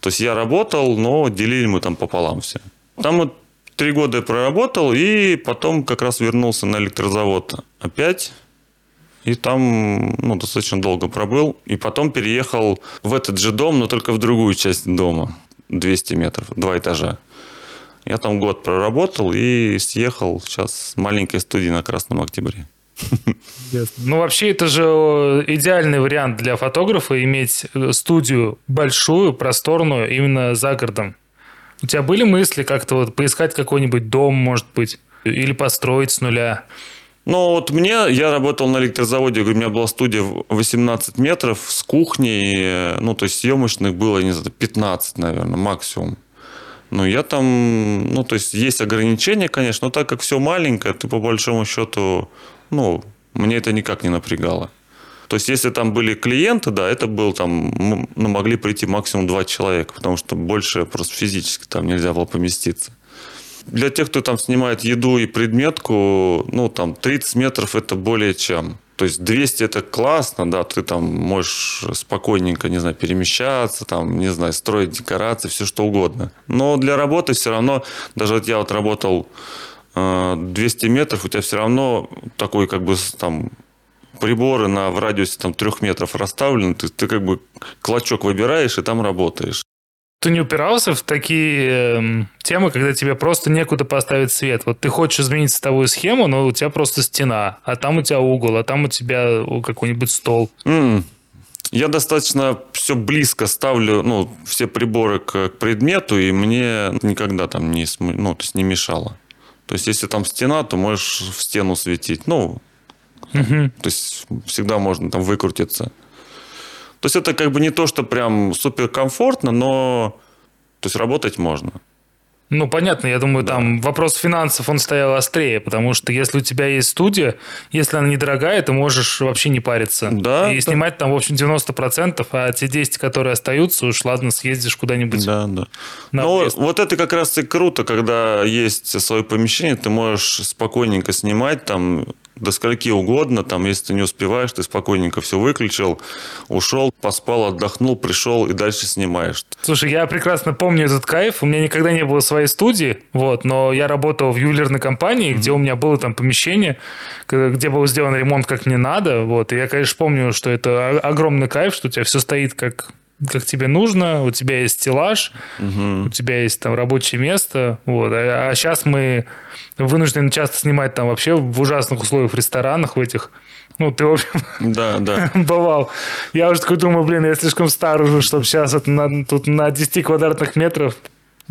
То есть я работал, но делили мы там пополам все. Там вот три года проработал, и потом как раз вернулся на электрозавод опять. И там ну, достаточно долго пробыл. И потом переехал в этот же дом, но только в другую часть дома. 200 метров, два этажа. Я там год проработал и съехал сейчас с маленькой студии на Красном Октябре. Ну, вообще, это же идеальный вариант для фотографа иметь студию большую, просторную, именно за городом. У тебя были мысли как-то вот поискать какой-нибудь дом, может быть, или построить с нуля? Ну, вот мне, я работал на электрозаводе, у меня была студия 18 метров с кухней, ну, то есть съемочных было, не знаю, 15, наверное, максимум. Ну, я там, ну, то есть есть ограничения, конечно, но так как все маленькое, ты по большому счету, ну, мне это никак не напрягало. То есть, если там были клиенты, да, это был там, ну, могли прийти максимум два человека, потому что больше просто физически там нельзя было поместиться. Для тех, кто там снимает еду и предметку, ну, там 30 метров это более чем. То есть 200 это классно, да, ты там можешь спокойненько, не знаю, перемещаться, там, не знаю, строить декорации, все что угодно. Но для работы все равно, даже вот я вот работал 200 э, метров, у тебя все равно такой как бы там приборы на в радиусе там трех метров расставлены, ты, ты как бы клочок выбираешь и там работаешь. Ты не упирался в такие э, темы, когда тебе просто некуда поставить свет? Вот ты хочешь изменить световую схему, но у тебя просто стена, а там у тебя угол, а там у тебя какой-нибудь стол. Mm. Я достаточно все близко ставлю, ну, все приборы к, к предмету, и мне никогда там не, ну, то есть не мешало. То есть, если там стена, то можешь в стену светить. Ну, угу. то есть, всегда можно там выкрутиться. То есть это как бы не то, что прям супер комфортно, но то есть работать можно. Ну, понятно, я думаю, да. там вопрос финансов, он стоял острее, потому что если у тебя есть студия, если она недорогая, ты можешь вообще не париться. Да. И да. снимать там, в общем, 90%, а те 10, которые остаются, уж ладно, съездишь куда-нибудь. Да, да. Ну, вот это как раз и круто, когда есть свое помещение, ты можешь спокойненько снимать там до скольки угодно, там, если ты не успеваешь, ты спокойненько все выключил, ушел, поспал, отдохнул, пришел и дальше снимаешь. Слушай, я прекрасно помню этот кайф. У меня никогда не было своей студии, вот, но я работал в ювелирной компании, mm-hmm. где у меня было там помещение, где был сделан ремонт как мне надо, вот, и я, конечно, помню, что это огромный кайф, что у тебя все стоит как как тебе нужно, у тебя есть стеллаж, угу. у тебя есть там рабочее место, вот. А, а сейчас мы вынуждены часто снимать там вообще в ужасных условиях в ресторанах в этих. Ну, ты, в общем, да, да. бывал. Я уже такой думаю, блин, я слишком стар уже, чтобы сейчас вот на, тут на 10 квадратных метров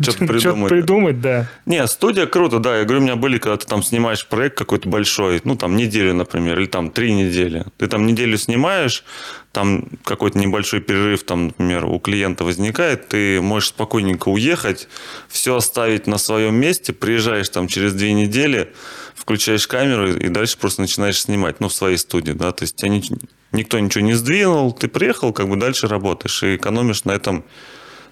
что-то придумать. Что-то придумать, да. Не, студия круто, да. Я говорю, у меня были, когда ты там снимаешь проект какой-то большой, ну, там, неделю, например, или там три недели. Ты там неделю снимаешь, там какой-то небольшой перерыв, там, например, у клиента возникает, ты можешь спокойненько уехать, все оставить на своем месте, приезжаешь там через две недели, включаешь камеру и дальше просто начинаешь снимать, ну, в своей студии, да, то есть тебя ни, никто ничего не сдвинул, ты приехал, как бы дальше работаешь и экономишь на этом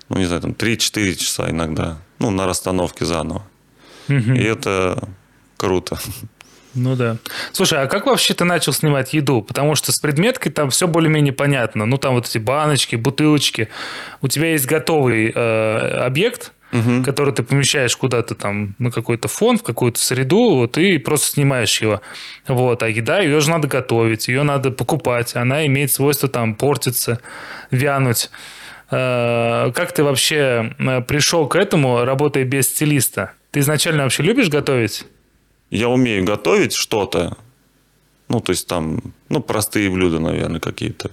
ну, не знаю, там 3-4 часа иногда, ну, на расстановке заново. Угу. И это круто. Ну да. Слушай, а как вообще ты начал снимать еду? Потому что с предметкой там все более-менее понятно. Ну, там вот эти баночки, бутылочки. У тебя есть готовый э, объект, угу. который ты помещаешь куда-то там на какой-то фон, в какую-то среду, вот, и просто снимаешь его. Вот. А еда, ее же надо готовить, ее надо покупать. Она имеет свойство там портиться, вянуть. Э, как ты вообще э, пришел к этому, работая без стилиста? Ты изначально вообще любишь готовить? Я умею готовить что-то. Ну, то есть там, ну, простые блюда, наверное, какие-то.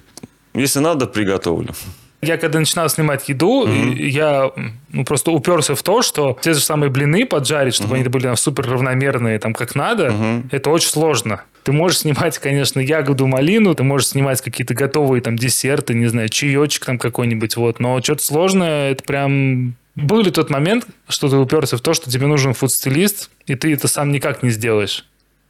Если надо, приготовлю. Я когда начинал снимать еду, mm-hmm. я ну, просто уперся в то, что те же самые блины поджарить, чтобы mm-hmm. они были там, супер равномерные, там как надо, mm-hmm. это очень сложно. Ты можешь снимать, конечно, ягоду, малину, ты можешь снимать какие-то готовые там десерты, не знаю, чаечек там какой-нибудь, вот. Но что-то сложное, это прям... Был ли тот момент, что ты уперся в то, что тебе нужен фуд-стилист, и ты это сам никак не сделаешь?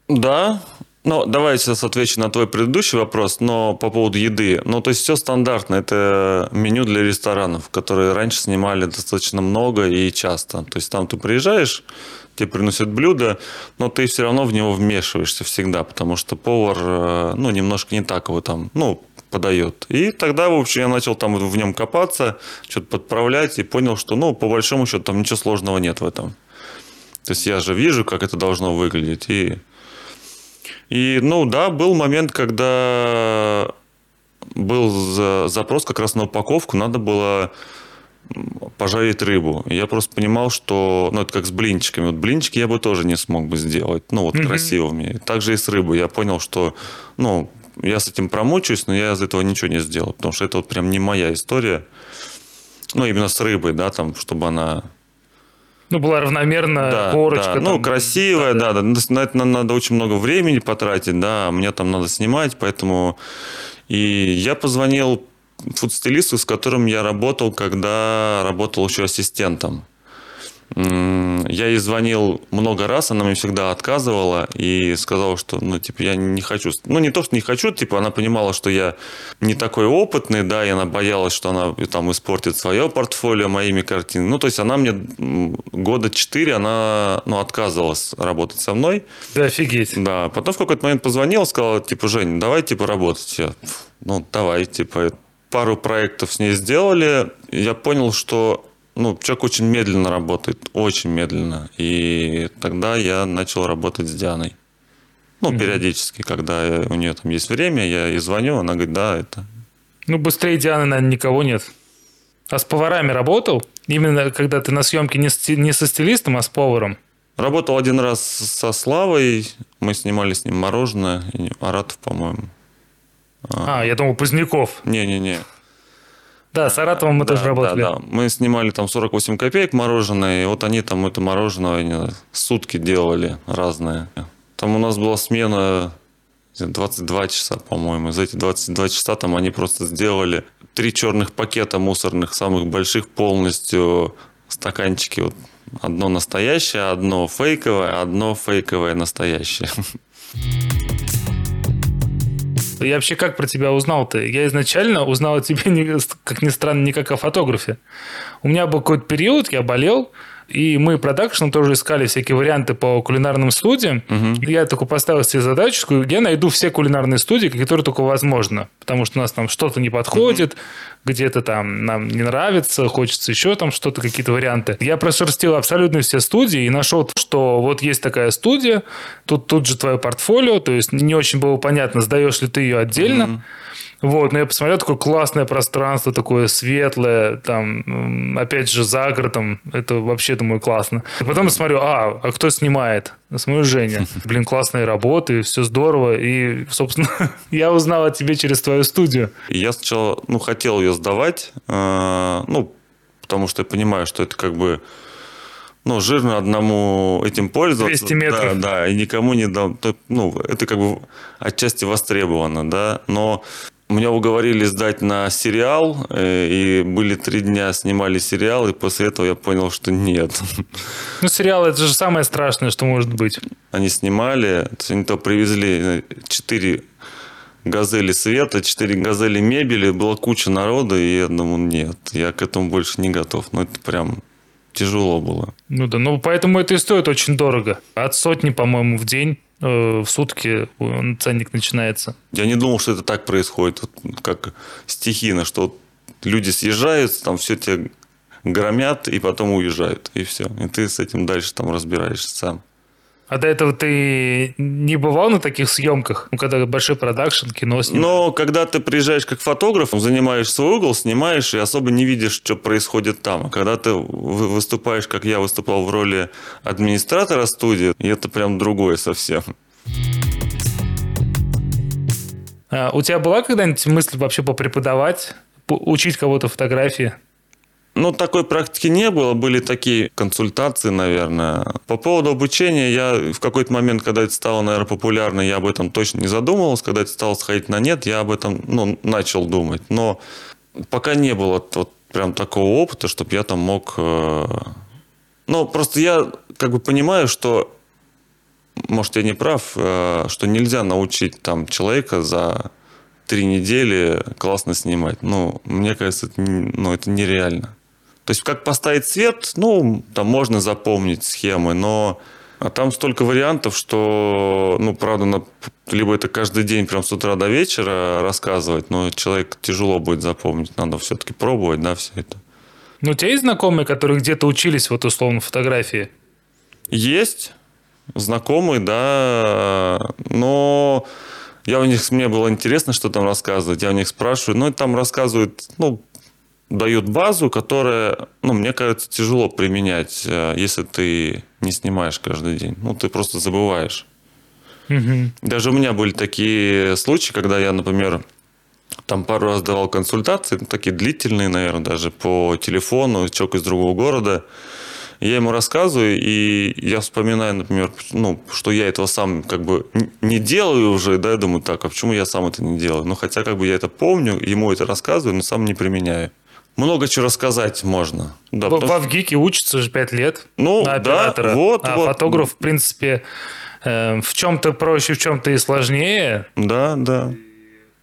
Да, ну, давай я сейчас отвечу на твой предыдущий вопрос, но по поводу еды. Ну, то есть все стандартно. Это меню для ресторанов, которые раньше снимали достаточно много и часто. То есть там ты приезжаешь, тебе приносят блюдо, но ты все равно в него вмешиваешься всегда, потому что повар, э, ну, немножко не так его там, ну, подает. И тогда, в общем, я начал там в нем копаться, что-то подправлять и понял, что, ну, по большому счету, там ничего сложного нет в этом. То есть я же вижу, как это должно выглядеть. И, и ну да, был момент, когда был запрос как раз на упаковку, надо было пожарить рыбу. Я просто понимал, что, ну, это как с блинчиками. Вот блинчики я бы тоже не смог бы сделать, ну, вот mm-hmm. красивыми. Также и с рыбой. Я понял, что, ну, я с этим промучаюсь, но я из этого ничего не сделал, потому что это вот прям не моя история. Ну, именно с рыбой, да, там, чтобы она ну, была равномерная да, корочка. Да. Ну, там, красивая, да, да. да. На это надо очень много времени потратить, да, а мне там надо снимать, поэтому... И я позвонил фудстилисту, с которым я работал, когда работал еще ассистентом. Я ей звонил много раз, она мне всегда отказывала и сказала, что, ну, типа, я не хочу. Ну, не то, что не хочу, типа, она понимала, что я не такой опытный, да, и она боялась, что она там испортит свое портфолио моими картинами. Ну, то есть она мне года четыре, она, ну, отказывалась работать со мной. Да, офигеть. Да, потом в какой-то момент позвонила, сказала, типа, Жень, давай, типа, работать. Я, ну, давай, типа, пару проектов с ней сделали. Я понял, что ну, человек очень медленно работает, очень медленно. И тогда я начал работать с Дианой. Ну, mm-hmm. периодически, когда у нее там есть время, я ей звоню, она говорит, да, это. Ну, быстрее Дианы, наверное, никого нет. А с поварами работал? Именно когда ты на съемке не, с, не со стилистом, а с поваром? Работал один раз со Славой, мы снимали с ним мороженое, Аратов, по-моему. А, я думал, Поздняков. Не-не-не. Да, с Саратовом мы да, тоже работали. Да, да. Мы снимали там 48 копеек мороженое, и вот они там это мороженое они сутки делали разное. Там у нас была смена 22 часа, по-моему. За эти 22 часа там они просто сделали три черных пакета мусорных, самых больших полностью стаканчики. Вот одно настоящее, одно фейковое, одно фейковое настоящее. Я вообще как про тебя узнал-то? Я изначально узнал о тебе, как ни странно, не как о фотографе. У меня был какой-то период, я болел, и мы продакшн тоже искали всякие варианты по кулинарным студиям. Угу. Я такой поставил себе задачку, я найду все кулинарные студии, которые только возможно. Потому что у нас там что-то не подходит, угу. где-то там нам не нравится, хочется еще там что-то, какие-то варианты. Я прошерстил абсолютно все студии и нашел, что вот есть такая студия, тут, тут же твое портфолио, то есть не очень было понятно, сдаешь ли ты ее отдельно. Угу вот, но я посмотрел, такое классное пространство, такое светлое, там, опять же, за городом. Это вообще, думаю, классно. И потом я смотрю, а, а кто снимает? Смотрю, Женя. Блин, классные работы, все здорово. И, собственно, я узнал о тебе через твою студию. Я сначала, ну, хотел ее сдавать, э, ну, потому что я понимаю, что это как бы ну, жирно одному этим пользоваться. 200 метров. Да, да, и никому не дам. Ну, это как бы отчасти востребовано, да, но меня уговорили сдать на сериал, э, и были три дня, снимали сериал, и после этого я понял, что нет. Ну, сериал – это же самое страшное, что может быть. Они снимали, они то привезли э, четыре газели света, четыре газели мебели, была куча народа, и я думаю, нет, я к этому больше не готов. Ну, это прям тяжело было. Ну да, ну поэтому это и стоит очень дорого. От сотни, по-моему, в день в сутки ценник начинается. Я не думал, что это так происходит, как стихийно, что люди съезжаются, там все те громят и потом уезжают, и все. И ты с этим дальше там разбираешься сам. А до этого ты не бывал на таких съемках? Ну, когда большой продакшн, кино снимаешь? Но когда ты приезжаешь как фотограф, занимаешь свой угол, снимаешь и особо не видишь, что происходит там. А когда ты выступаешь, как я выступал в роли администратора студии, это прям другое совсем. А у тебя была когда-нибудь мысль вообще попреподавать, учить кого-то фотографии? Ну, такой практики не было, были такие консультации, наверное. По поводу обучения, я в какой-то момент, когда это стало, наверное, популярно, я об этом точно не задумывался. Когда это стало сходить на нет, я об этом, ну, начал думать. Но пока не было вот прям такого опыта, чтобы я там мог... Э, ну, просто я как бы понимаю, что, может, я не прав, э, что нельзя научить там человека за три недели классно снимать. Ну, мне кажется, это, ну, это нереально. То есть как поставить свет, ну, там можно запомнить схемы, но а там столько вариантов, что, ну, правда, на, либо это каждый день прям с утра до вечера рассказывать, но человек тяжело будет запомнить. Надо все-таки пробовать, да, все это. Ну, у тебя есть знакомые, которые где-то учились вот условно фотографии? Есть знакомые, да, но я у них, мне было интересно, что там рассказывать. Я у них спрашиваю, ну, там рассказывают, ну, дают базу, которая, ну, мне кажется, тяжело применять, э, если ты не снимаешь каждый день. Ну, ты просто забываешь. Угу. Даже у меня были такие случаи, когда я, например, там пару раз давал консультации, ну, такие длительные, наверное, даже по телефону, человек из другого города. Я ему рассказываю, и я вспоминаю, например, ну, что я этого сам как бы не делаю уже, да, я думаю, так, а почему я сам это не делаю? Ну, хотя как бы я это помню, ему это рассказываю, но сам не применяю. Много чего рассказать можно. Да, в, потому... в Авгике учатся уже пять лет ну, на оператора. Да, вот, а вот. фотограф, в принципе, э, в чем-то проще, в чем-то и сложнее. Да, да.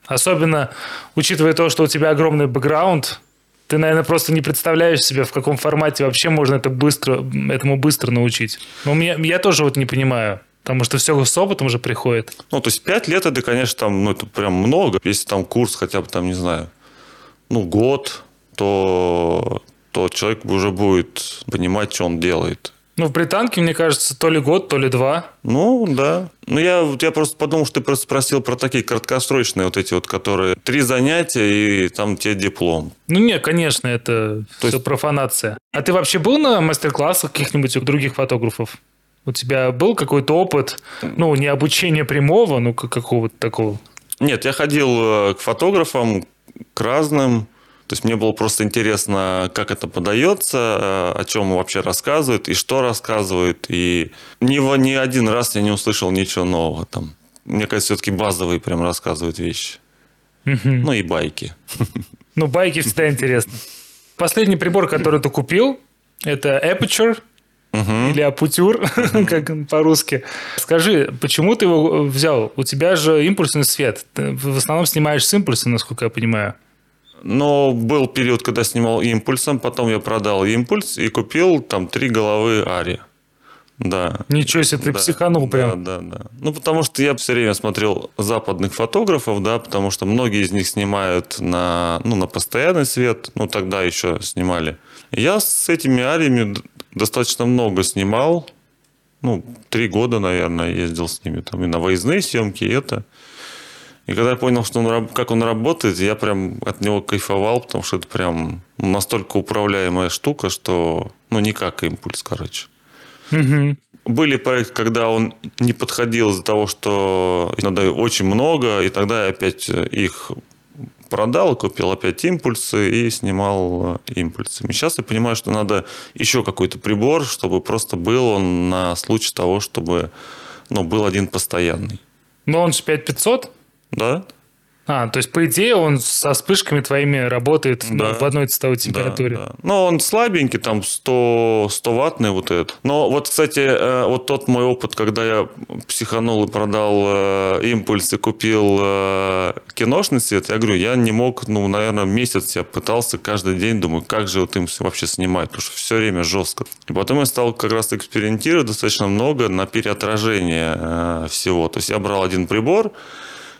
Особенно учитывая то, что у тебя огромный бэкграунд, ты, наверное, просто не представляешь себе, в каком формате вообще можно это быстро, этому быстро научить. Но меня, я тоже вот не понимаю. Потому что все с опытом уже приходит. Ну, то есть пять лет это, конечно, там, ну, это прям много. Если там курс хотя бы там, не знаю, ну, год, то, то человек уже будет понимать, что он делает. Ну, в британке, мне кажется, то ли год, то ли два. Ну, да. Ну, я, я просто подумал, что ты просто спросил про такие краткосрочные вот эти вот, которые три занятия и там тебе диплом. Ну, нет, конечно, это то все есть... профанация. А ты вообще был на мастер-классах каких-нибудь у других фотографов? У тебя был какой-то опыт, ну, не обучения прямого, ну, какого-то такого? Нет, я ходил э, к фотографам, к разным, то есть мне было просто интересно, как это подается, э, о чем вообще рассказывают и что рассказывают. И ни, ни один раз я не услышал ничего нового там. Мне кажется, все-таки базовые прям рассказывают вещи. Ну и байки. Ну, байки всегда интересно. Последний прибор, который ты купил, это Aperture угу. или Апутюр, как по-русски. Скажи, почему ты его взял? У тебя же импульсный свет. Ты в основном снимаешь с импульса, насколько я понимаю. Но был период, когда снимал импульсом, потом я продал импульс и купил там три головы Ари. Да. Ничего себе, ты да, психанул прям. Да, да, да. Ну, потому что я все время смотрел западных фотографов, да, потому что многие из них снимают на, ну, на постоянный свет, ну, тогда еще снимали. Я с этими ариями достаточно много снимал, ну, три года, наверное, ездил с ними, там, и на выездные съемки, и это. И когда я понял, что он, как он работает, я прям от него кайфовал, потому что это прям настолько управляемая штука, что ну не как импульс, короче. Угу. Были проекты, когда он не подходил из-за того, что надо очень много, и тогда я опять их продал, купил опять импульсы и снимал импульсами. Сейчас я понимаю, что надо еще какой-то прибор, чтобы просто был он на случай того, чтобы ну, был один постоянный. Но он же 5500? Да. А, то есть, по идее, он со вспышками твоими работает да. в одной цветовой температуре. Да, да. Ну, он слабенький, там 100, 100 ваттный вот этот. Но вот, кстати, э, вот тот мой опыт, когда я психанул и продал э, импульс и купил э, киношный свет, я говорю, я не мог, ну, наверное, месяц я пытался каждый день, думаю, как же вот им вообще снимать, потому что все время жестко. И потом я стал как раз экспериментировать достаточно много на переотражение всего. То есть, я брал один прибор,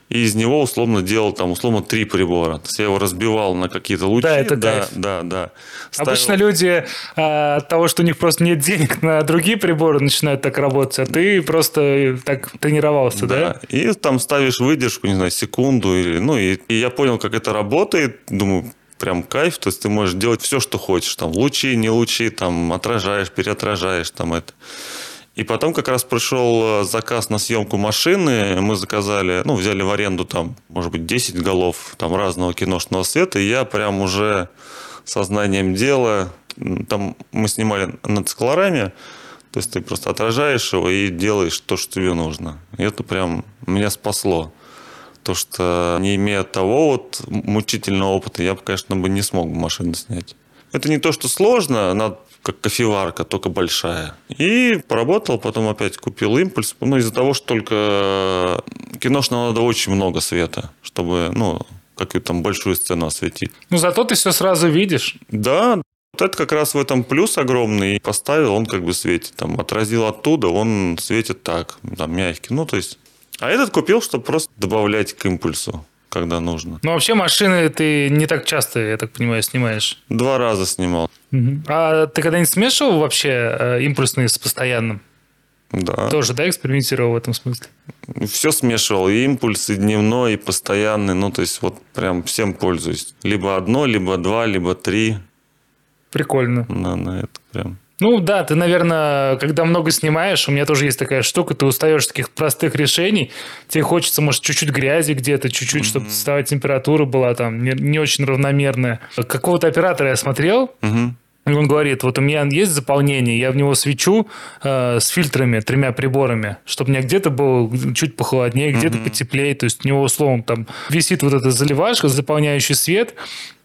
и из него условно делал там условно три прибора. То есть я его разбивал на какие-то лучи. Да, это да, кайф. да, да. Ставил... Обычно люди а, от того, что у них просто нет денег на другие приборы, начинают так работать, а ты просто так тренировался, да? Да, и там ставишь выдержку, не знаю, секунду или, ну и, и я понял, как это работает, думаю, прям кайф, то есть ты можешь делать все, что хочешь, там лучи, не лучи, там отражаешь, переотражаешь, там это. И потом как раз пришел э, заказ на съемку машины. Мы заказали, ну, взяли в аренду там, может быть, 10 голов там разного киношного света. И я прям уже сознанием дела, там мы снимали на циклораме, то есть ты просто отражаешь его и делаешь то, что тебе нужно. И это прям меня спасло. То, что не имея того вот мучительного опыта, я бы, конечно, бы не смог машину снять. Это не то, что сложно, надо как кофеварка, только большая. И поработал, потом опять купил импульс. Ну, из-за того, что только киношного надо очень много света, чтобы, ну, какую-то там большую сцену осветить. Ну, зато ты все сразу видишь. Да, вот это как раз в этом плюс огромный. Поставил, он как бы светит. Там отразил оттуда, он светит так, там мягкий. Ну, то есть... А этот купил, чтобы просто добавлять к импульсу когда нужно. Ну, вообще машины ты не так часто, я так понимаю, снимаешь. Два раза снимал. Угу. А ты когда-нибудь смешивал вообще э, импульсные с постоянным? Да. Тоже, да, экспериментировал в этом смысле? Все смешивал, и импульс, и дневной, и постоянный. Ну, то есть, вот прям всем пользуюсь. Либо одно, либо два, либо три. Прикольно. На, на это прям. Ну да, ты, наверное, когда много снимаешь, у меня тоже есть такая штука, ты устаешь таких простых решений, тебе хочется, может, чуть-чуть грязи где-то, чуть-чуть, mm-hmm. чтобы цветовая температура была там не, не очень равномерная. Какого-то оператора я смотрел, mm-hmm. И он говорит, вот у меня есть заполнение, я в него свечу э, с фильтрами, тремя приборами, чтобы у меня где-то было чуть похолоднее, где-то mm-hmm. потеплее. То есть у него, условно, там висит вот эта заливашка, заполняющий свет,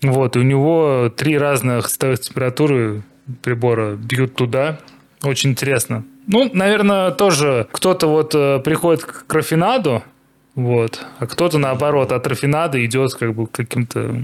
вот, и у него три разных температуры прибора бьют туда. Очень интересно. Ну, наверное, тоже кто-то вот э, приходит к рафинаду, вот, а кто-то наоборот от рафинада идет как бы к каким-то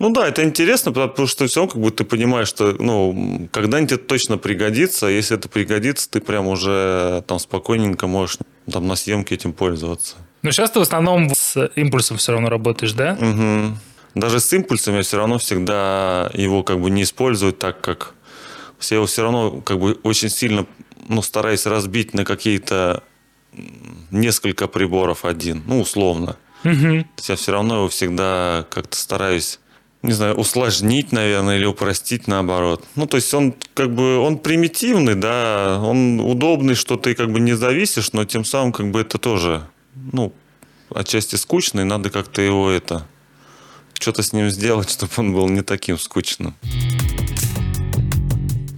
ну да, это интересно, потому что все равно как бы ты понимаешь, что ну, когда-нибудь это точно пригодится. А если это пригодится, ты прям уже там спокойненько можешь там на съемке этим пользоваться. Но сейчас ты в основном с импульсом все равно работаешь, да? Угу. Даже с импульсом я все равно всегда его как бы не использую так, как я его все равно как бы очень сильно ну, стараюсь разбить на какие-то несколько приборов один, ну, условно. Угу. Я все равно его всегда как-то стараюсь не знаю, усложнить, наверное, или упростить наоборот. Ну, то есть он как бы, он примитивный, да, он удобный, что ты как бы не зависишь, но тем самым как бы это тоже, ну, отчасти скучный, надо как-то его это, что-то с ним сделать, чтобы он был не таким скучным.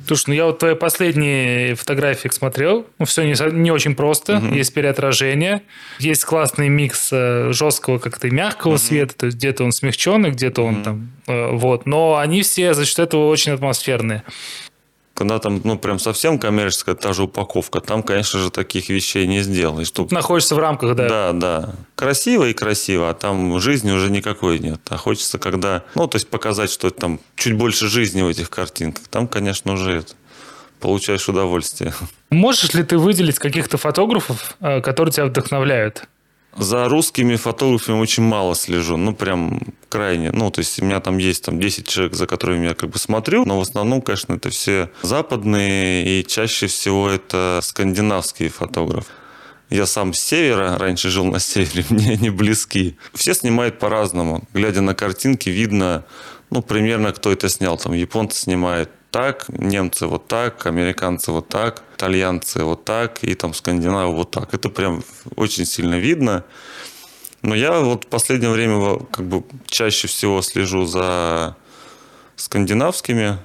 Слушай, ну я вот твои последние фотографии смотрел. Ну, все не, не очень просто. Угу. Есть переотражение. Есть классный микс э, жесткого как-то и мягкого угу. света. То есть где-то он смягченный, где-то угу. он там... Э, вот. Но они все за счет этого очень атмосферные когда там, ну, прям совсем коммерческая та же упаковка, там, конечно же, таких вещей не сделаешь. Тут находишься в рамках, да. Да, да. Красиво и красиво, а там жизни уже никакой нет. А хочется, когда, ну, то есть показать, что там чуть больше жизни в этих картинках. Там, конечно, уже это, получаешь удовольствие. Можешь ли ты выделить каких-то фотографов, э, которые тебя вдохновляют? За русскими фотографами очень мало слежу, ну, прям крайне. Ну, то есть у меня там есть там 10 человек, за которыми я как бы смотрю, но в основном, конечно, это все западные, и чаще всего это скандинавские фотографы. Я сам с севера, раньше жил на севере, мне они близки. Все снимают по-разному. Глядя на картинки, видно, ну, примерно, кто это снял. Там японцы снимают так, немцы вот так, американцы вот так, итальянцы вот так, и там скандинавы вот так. Это прям очень сильно видно. Но я вот в последнее время как бы чаще всего слежу за скандинавскими.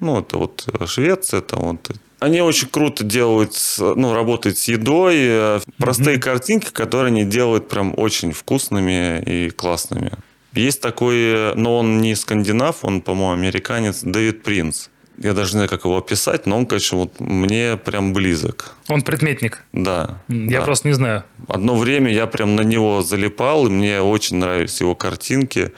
Ну, это вот Швеция, это вот они очень круто делают, ну, работают с едой. Простые mm-hmm. картинки, которые они делают прям очень вкусными и классными. Есть такой, но он не скандинав, он, по-моему, американец, Дэвид Принц я даже не знаю, как его описать, но он, конечно, вот мне прям близок. Он предметник? Да. Я да. просто не знаю. Одно время я прям на него залипал, и мне очень нравились его картинки.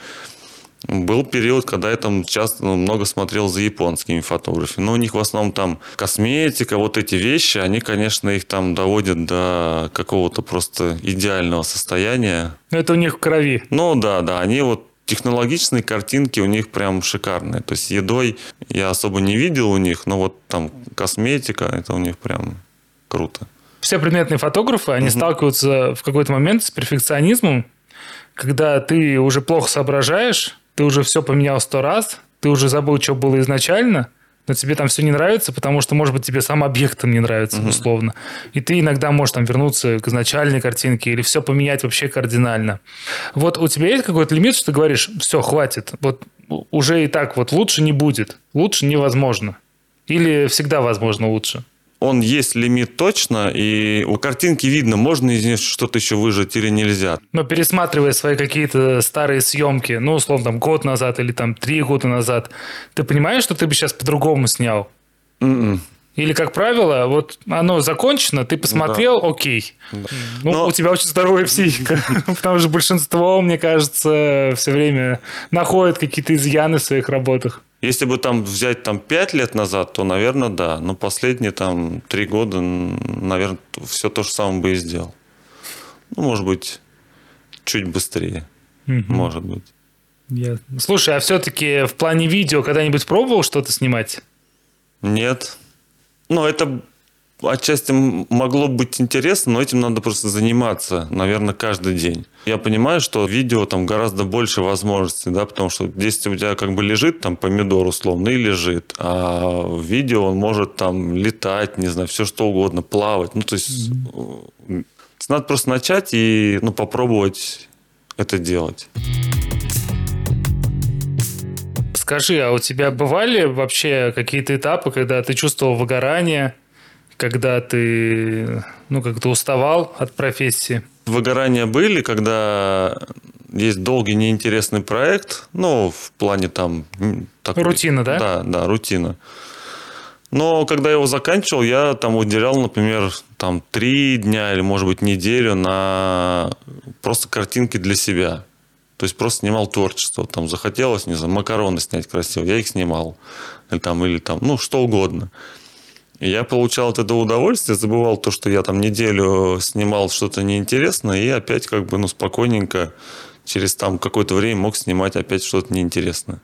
Был период, когда я там часто ну, много смотрел за японскими фотографами. Но у них в основном там косметика, вот эти вещи, они, конечно, их там доводят до какого-то просто идеального состояния. Это у них в крови. Ну да, да, они вот технологичные картинки у них прям шикарные. То есть едой я особо не видел у них, но вот там косметика, это у них прям круто. Все предметные фотографы, они угу. сталкиваются в какой-то момент с перфекционизмом, когда ты уже плохо соображаешь, ты уже все поменял сто раз, ты уже забыл, что было изначально – но тебе там все не нравится, потому что, может быть, тебе сам объект там не нравится, угу. условно. И ты иногда можешь там вернуться к изначальной картинке или все поменять вообще кардинально. Вот у тебя есть какой-то лимит, что ты говоришь, все, хватит, вот уже и так вот лучше не будет, лучше невозможно. Или всегда возможно лучше? Он есть лимит точно, и у картинки видно, можно из нее что-то еще выжать или нельзя. Но пересматривая свои какие-то старые съемки, ну, условно, там, год назад или там три года назад, ты понимаешь, что ты бы сейчас по-другому снял? Mm-mm. М-м. Или, как правило, вот оно закончено, ты посмотрел, да. окей. Да. Ну, Но... у тебя очень здоровая психика. Потому что большинство, мне кажется, все время находит какие-то изъяны в своих работах. Если бы там взять там 5 лет назад, то, наверное, да. Но последние там 3 года, наверное, все то же самое бы и сделал. Ну, может быть, чуть быстрее. Угу. Может быть. Ясно. Слушай, а все-таки в плане видео когда-нибудь пробовал что-то снимать? Нет. Ну, это отчасти могло быть интересно, но этим надо просто заниматься, наверное, каждый день. Я понимаю, что видео там гораздо больше возможностей, да, потому что здесь у тебя как бы лежит там помидор условно и лежит, а в видео он может там летать, не знаю, все что угодно, плавать. Ну, то есть mm-hmm. надо просто начать и ну, попробовать это делать. Скажи, а у тебя бывали вообще какие-то этапы, когда ты чувствовал выгорание, когда ты ну, как-то уставал от профессии? Выгорания были, когда есть долгий неинтересный проект, ну, в плане там... Такой, рутина, да? Да, да, рутина. Но когда я его заканчивал, я там уделял, например, там три дня или, может быть, неделю на просто картинки для себя. То есть просто снимал творчество. Там захотелось, не знаю, макароны снять красиво, я их снимал. Или там, или там, ну, что угодно. Я получал от этого удовольствие, забывал то, что я там неделю снимал что-то неинтересное, и опять как бы, ну, спокойненько через там какое-то время мог снимать опять что-то неинтересное.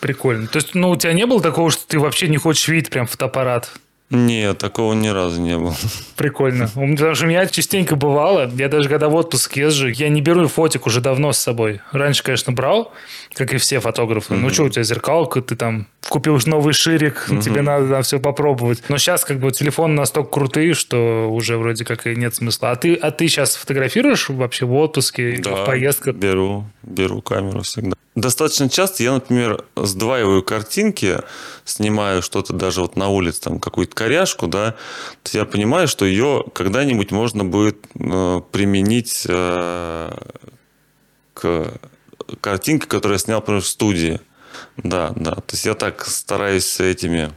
Прикольно. То есть, ну, у тебя не было такого, что ты вообще не хочешь видеть прям фотоаппарат? Нет, такого ни разу не было. Прикольно. Потому что у меня частенько бывало, я даже когда в отпуск езжу, я не беру фотик уже давно с собой. Раньше, конечно, брал, как и все фотографы. Mm-hmm. Ну что, у тебя зеркалка, ты там купил новый ширик, mm-hmm. тебе надо там все попробовать. Но сейчас как бы телефоны настолько крутые, что уже вроде как и нет смысла. А ты, а ты сейчас фотографируешь вообще в отпуске, да, в поездках? беру, беру камеру всегда. Достаточно часто я, например, сдваиваю картинки, снимаю что-то даже вот на улице, там какую-то коряшку, да, то я понимаю, что ее когда-нибудь можно будет э, применить э, к картинке, которую я снял, например, в студии. Да, да. То есть я так стараюсь этими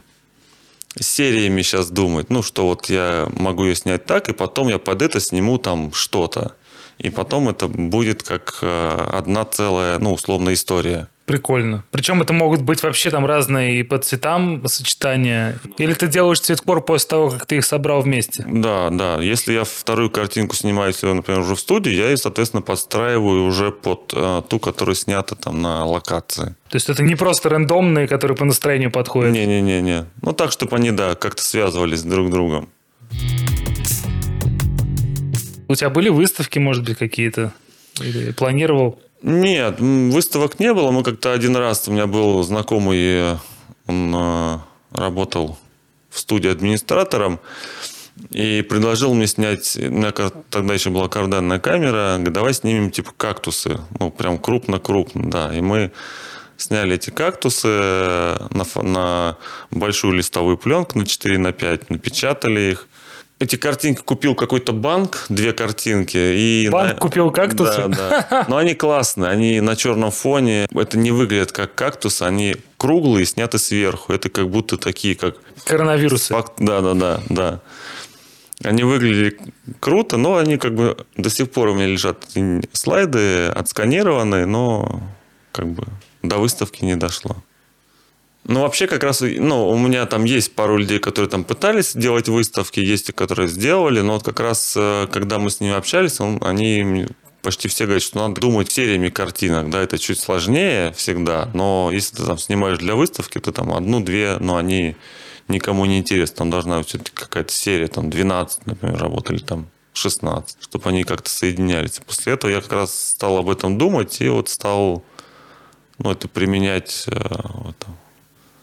сериями сейчас думать. Ну, что вот я могу ее снять так, и потом я под это сниму там что-то и потом это будет как э, одна целая, ну, условная история. Прикольно. Причем это могут быть вообще там разные и по цветам сочетания. Или ты делаешь цветкор после того, как ты их собрал вместе? Да, да. Если я вторую картинку снимаю, например, уже в студии, я ее, соответственно, подстраиваю уже под э, ту, которая снята там на локации. То есть это не просто рандомные, которые по настроению подходят? Не-не-не. Ну так, чтобы они, да, как-то связывались друг с другом. У тебя были выставки, может быть, какие-то? Или планировал? Нет, выставок не было. Мы как-то один раз, у меня был знакомый, он э, работал в студии администратором и предложил мне снять, у меня тогда еще была карданная камера, давай снимем типа кактусы, ну прям крупно-крупно, да. И мы сняли эти кактусы на, на большую листовую пленку на 4 на 5, напечатали их, эти картинки купил какой-то банк, две картинки. И банк на... купил кактусы? Да, да. Но они классные, они на черном фоне. Это не выглядит как кактус, они круглые, сняты сверху. Это как будто такие, как... Коронавирусы. Да, да, да, да. Они выглядели круто, но они как бы до сих пор у меня лежат слайды отсканированные, но как бы до выставки не дошло. Ну, вообще, как раз, ну, у меня там есть пару людей, которые там пытались делать выставки, есть и которые сделали, но вот как раз, э, когда мы с ними общались, он, они почти все говорят, что надо думать сериями картинок, да, это чуть сложнее всегда, но если ты там снимаешь для выставки, то там одну-две, но они никому не интересны, там должна быть все-таки какая-то серия, там 12, например, работали там 16, чтобы они как-то соединялись. После этого я как раз стал об этом думать и вот стал ну, это применять э, вот,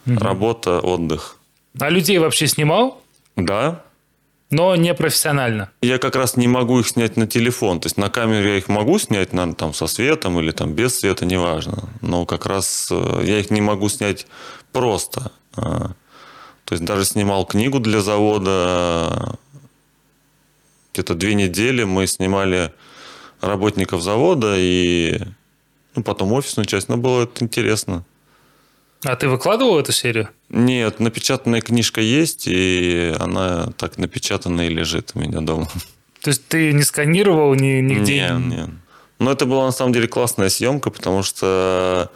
Угу. Работа, отдых. А людей вообще снимал? Да. Но не профессионально. Я как раз не могу их снять на телефон. То есть на камере я их могу снять, наверное, там со светом или там без света, неважно. Но как раз э, я их не могу снять просто. А, то есть даже снимал книгу для завода. Где-то две недели мы снимали работников завода и ну, потом офисную часть. Но было это интересно. А ты выкладывал эту серию? Нет, напечатанная книжка есть, и она так напечатанная и лежит у меня дома. То есть ты не сканировал ни, нигде? Нет, нет. Но это была на самом деле классная съемка, потому что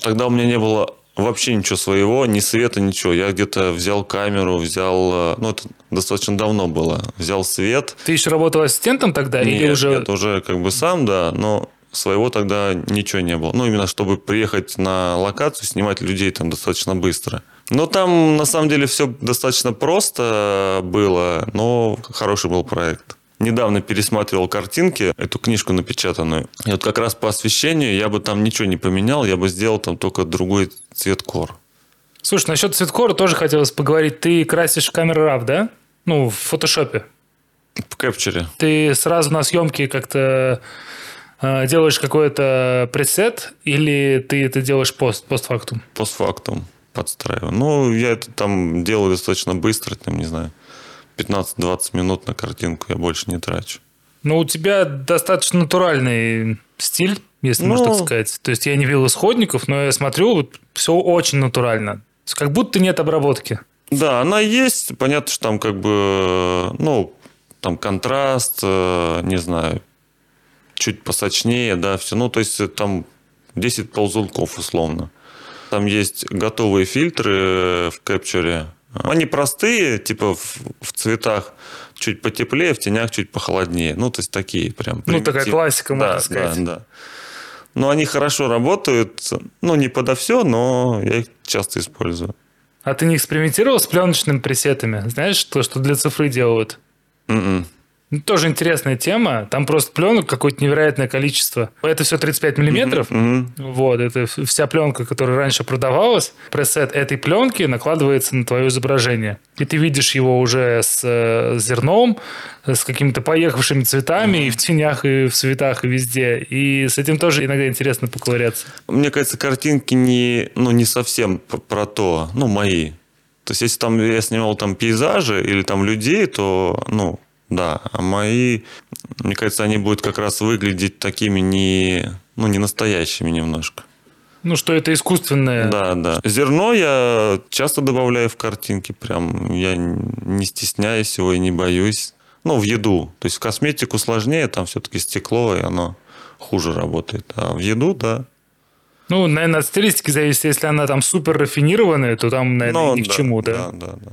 тогда у меня не было вообще ничего своего, ни света, ничего. Я где-то взял камеру, взял... Ну, это достаточно давно было. Взял свет. Ты еще работал ассистентом тогда? Нет, или уже... нет, уже как бы сам, да. Но своего тогда ничего не было. Ну, именно чтобы приехать на локацию, снимать людей там достаточно быстро. Но там, на самом деле, все достаточно просто было, но хороший был проект. Недавно пересматривал картинки, эту книжку напечатанную. И вот как раз по освещению я бы там ничего не поменял, я бы сделал там только другой цвет кор. Слушай, насчет цветкора тоже хотелось поговорить. Ты красишь камеру RAW, да? Ну, в фотошопе. В кэпчере. Ты сразу на съемке как-то э, делаешь какой-то пресет или ты это делаешь пост, постфактум? Постфактум подстраиваю. Ну, я это там делаю достаточно быстро, там, не знаю, 15-20 минут на картинку я больше не трачу. Ну, у тебя достаточно натуральный стиль, если Ну. можно так сказать. То есть я не видел исходников, но я смотрю, вот все очень натурально. Как будто нет обработки. Да, она есть. Понятно, что там как бы, ну, там контраст, э, не знаю, чуть посочнее, да, все. Ну, то есть там 10 ползунков условно. Там есть готовые фильтры э, в кэпчуре. Они простые, типа в, в цветах чуть потеплее, в тенях чуть похолоднее. Ну, то есть такие прям. Ну, такая классика, можно да, сказать. Да, да. Но они хорошо работают. Ну, не подо все, но я их часто использую. А ты не экспериментировал с пленочными пресетами? Знаешь, то, что для цифры делают? М-м. Ну, тоже интересная тема. Там просто пленок какое-то невероятное количество. Это все 35 миллиметров. Мгм. Вот, это вся пленка, которая раньше продавалась. Пресет этой пленки накладывается на твое изображение. И ты видишь его уже с э, зерном, с какими-то поехавшими цветами, и в тенях, и в цветах, и везде. И с этим тоже иногда интересно поковыряться. Мне кажется, картинки не, ну, не совсем про то, ну, мои. То есть, если там я снимал там пейзажи или там людей, то, ну, да. А мои, мне кажется, они будут как раз выглядеть такими не, ну, не настоящими немножко. Ну, что это искусственное. Да, да. Зерно я часто добавляю в картинки, прям я не стесняюсь его и не боюсь. Ну, в еду. То есть в косметику сложнее, там все-таки стекло, и оно хуже работает. А в еду, да. Ну, наверное, от стилистики зависит. Если она там супер рафинированная, то там, наверное, Ну, ни к чему, да? Да, да, да.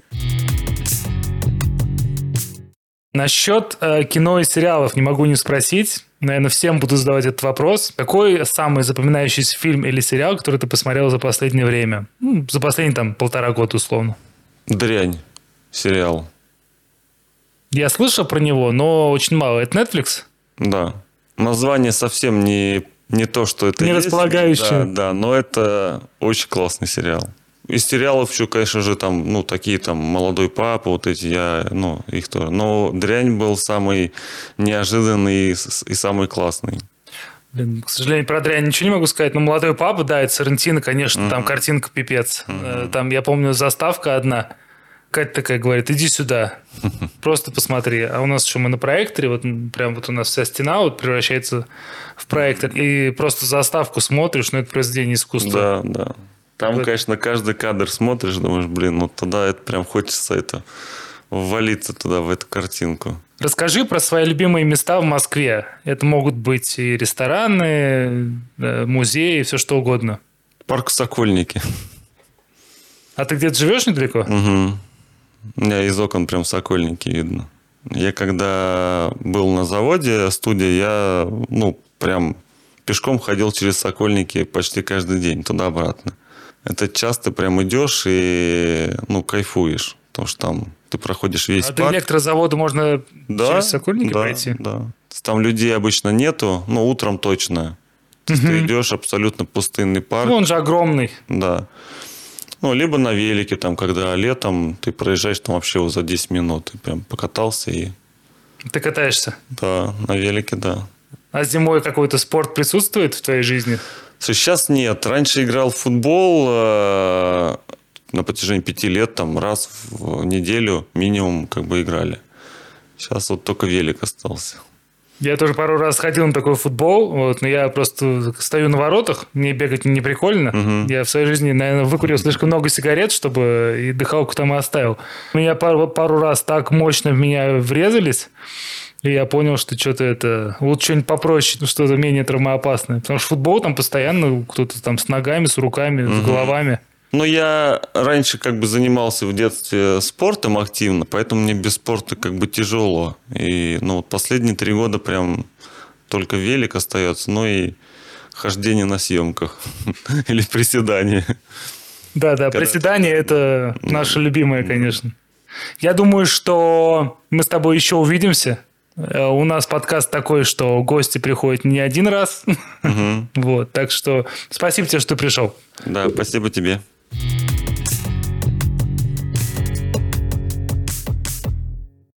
Насчет э, кино и сериалов не могу не спросить. Наверное, всем буду задавать этот вопрос. Какой самый запоминающийся фильм или сериал, который ты посмотрел за последнее время? Ну, за последние там полтора года условно. Дрянь. Сериал. Я слышал про него, но очень мало. Это Netflix? Да. Название совсем не, не то, что это Не есть. располагающее. Да, да, но это очень классный сериал. Из сериалов еще, конечно же, там, ну, такие там «Молодой папа», вот эти, я, ну, их тоже. Но «Дрянь» был самый неожиданный и, и самый классный. Блин, к сожалению, про дрянь ничего не могу сказать. Но «Молодой папа», да, это Сарантино, конечно, там картинка пипец. Э, Там, я помню, заставка одна. Катя такая говорит, иди сюда, просто посмотри. А у нас еще мы на проекторе, вот прям вот у нас вся стена вот превращается в проектор. И просто заставку смотришь, ну это произведение искусства. Да, да. Там, Вот. конечно, каждый кадр смотришь, думаешь, блин, ну туда это прям хочется это ввалиться туда, в эту картинку. Расскажи про свои любимые места в Москве. Это могут быть и рестораны, э, музеи, все что угодно. Парк Сокольники. А ты где-то живешь недалеко? Угу. У меня из окон прям Сокольники видно. Я когда был на заводе, студия, я, ну, прям пешком ходил через Сокольники почти каждый день, туда-обратно. Это часто прям идешь и, ну, кайфуешь. Потому что там ты проходишь весь А до парк. электрозавода можно Да, через Сокольники да, пройти? Да. Там людей обычно нету, но утром точно. То есть ты идешь абсолютно пустынный парк. Ну, он же огромный. Да. Ну, либо на велике, там, когда летом ты проезжаешь там вообще вот за 10 минут. Ты прям покатался и... Ты катаешься. Да, на велике, да. А зимой какой-то спорт присутствует в твоей жизни? Слушай, сейчас нет. Раньше играл в футбол э, на протяжении пяти лет, там, раз в неделю минимум как бы играли. Сейчас вот только велик остался. Я тоже пару раз ходил на такой футбол, вот, но я просто стою на воротах, мне бегать не прикольно. Я в своей жизни, наверное, выкурил слишком много сигарет, чтобы и дыхалку там и оставил. Меня пару, пару раз так мощно в меня врезались, и я понял, что что-то это... Лучше что-нибудь попроще, ну, что-то менее травмоопасное. Потому что футбол там постоянно кто-то там с ногами, с руками, с головами. Ну, я раньше как бы занимался в детстве спортом активно, поэтому мне без спорта как бы тяжело. И, ну, вот последние три года прям только велик остается, ну и хождение на съемках или приседание. Да, да, приседание это наше любимое, конечно. Я думаю, что мы с тобой еще увидимся. Э, у нас подкаст такой, что гости приходят не один раз. Вот, так что спасибо тебе, что пришел. Да, спасибо тебе.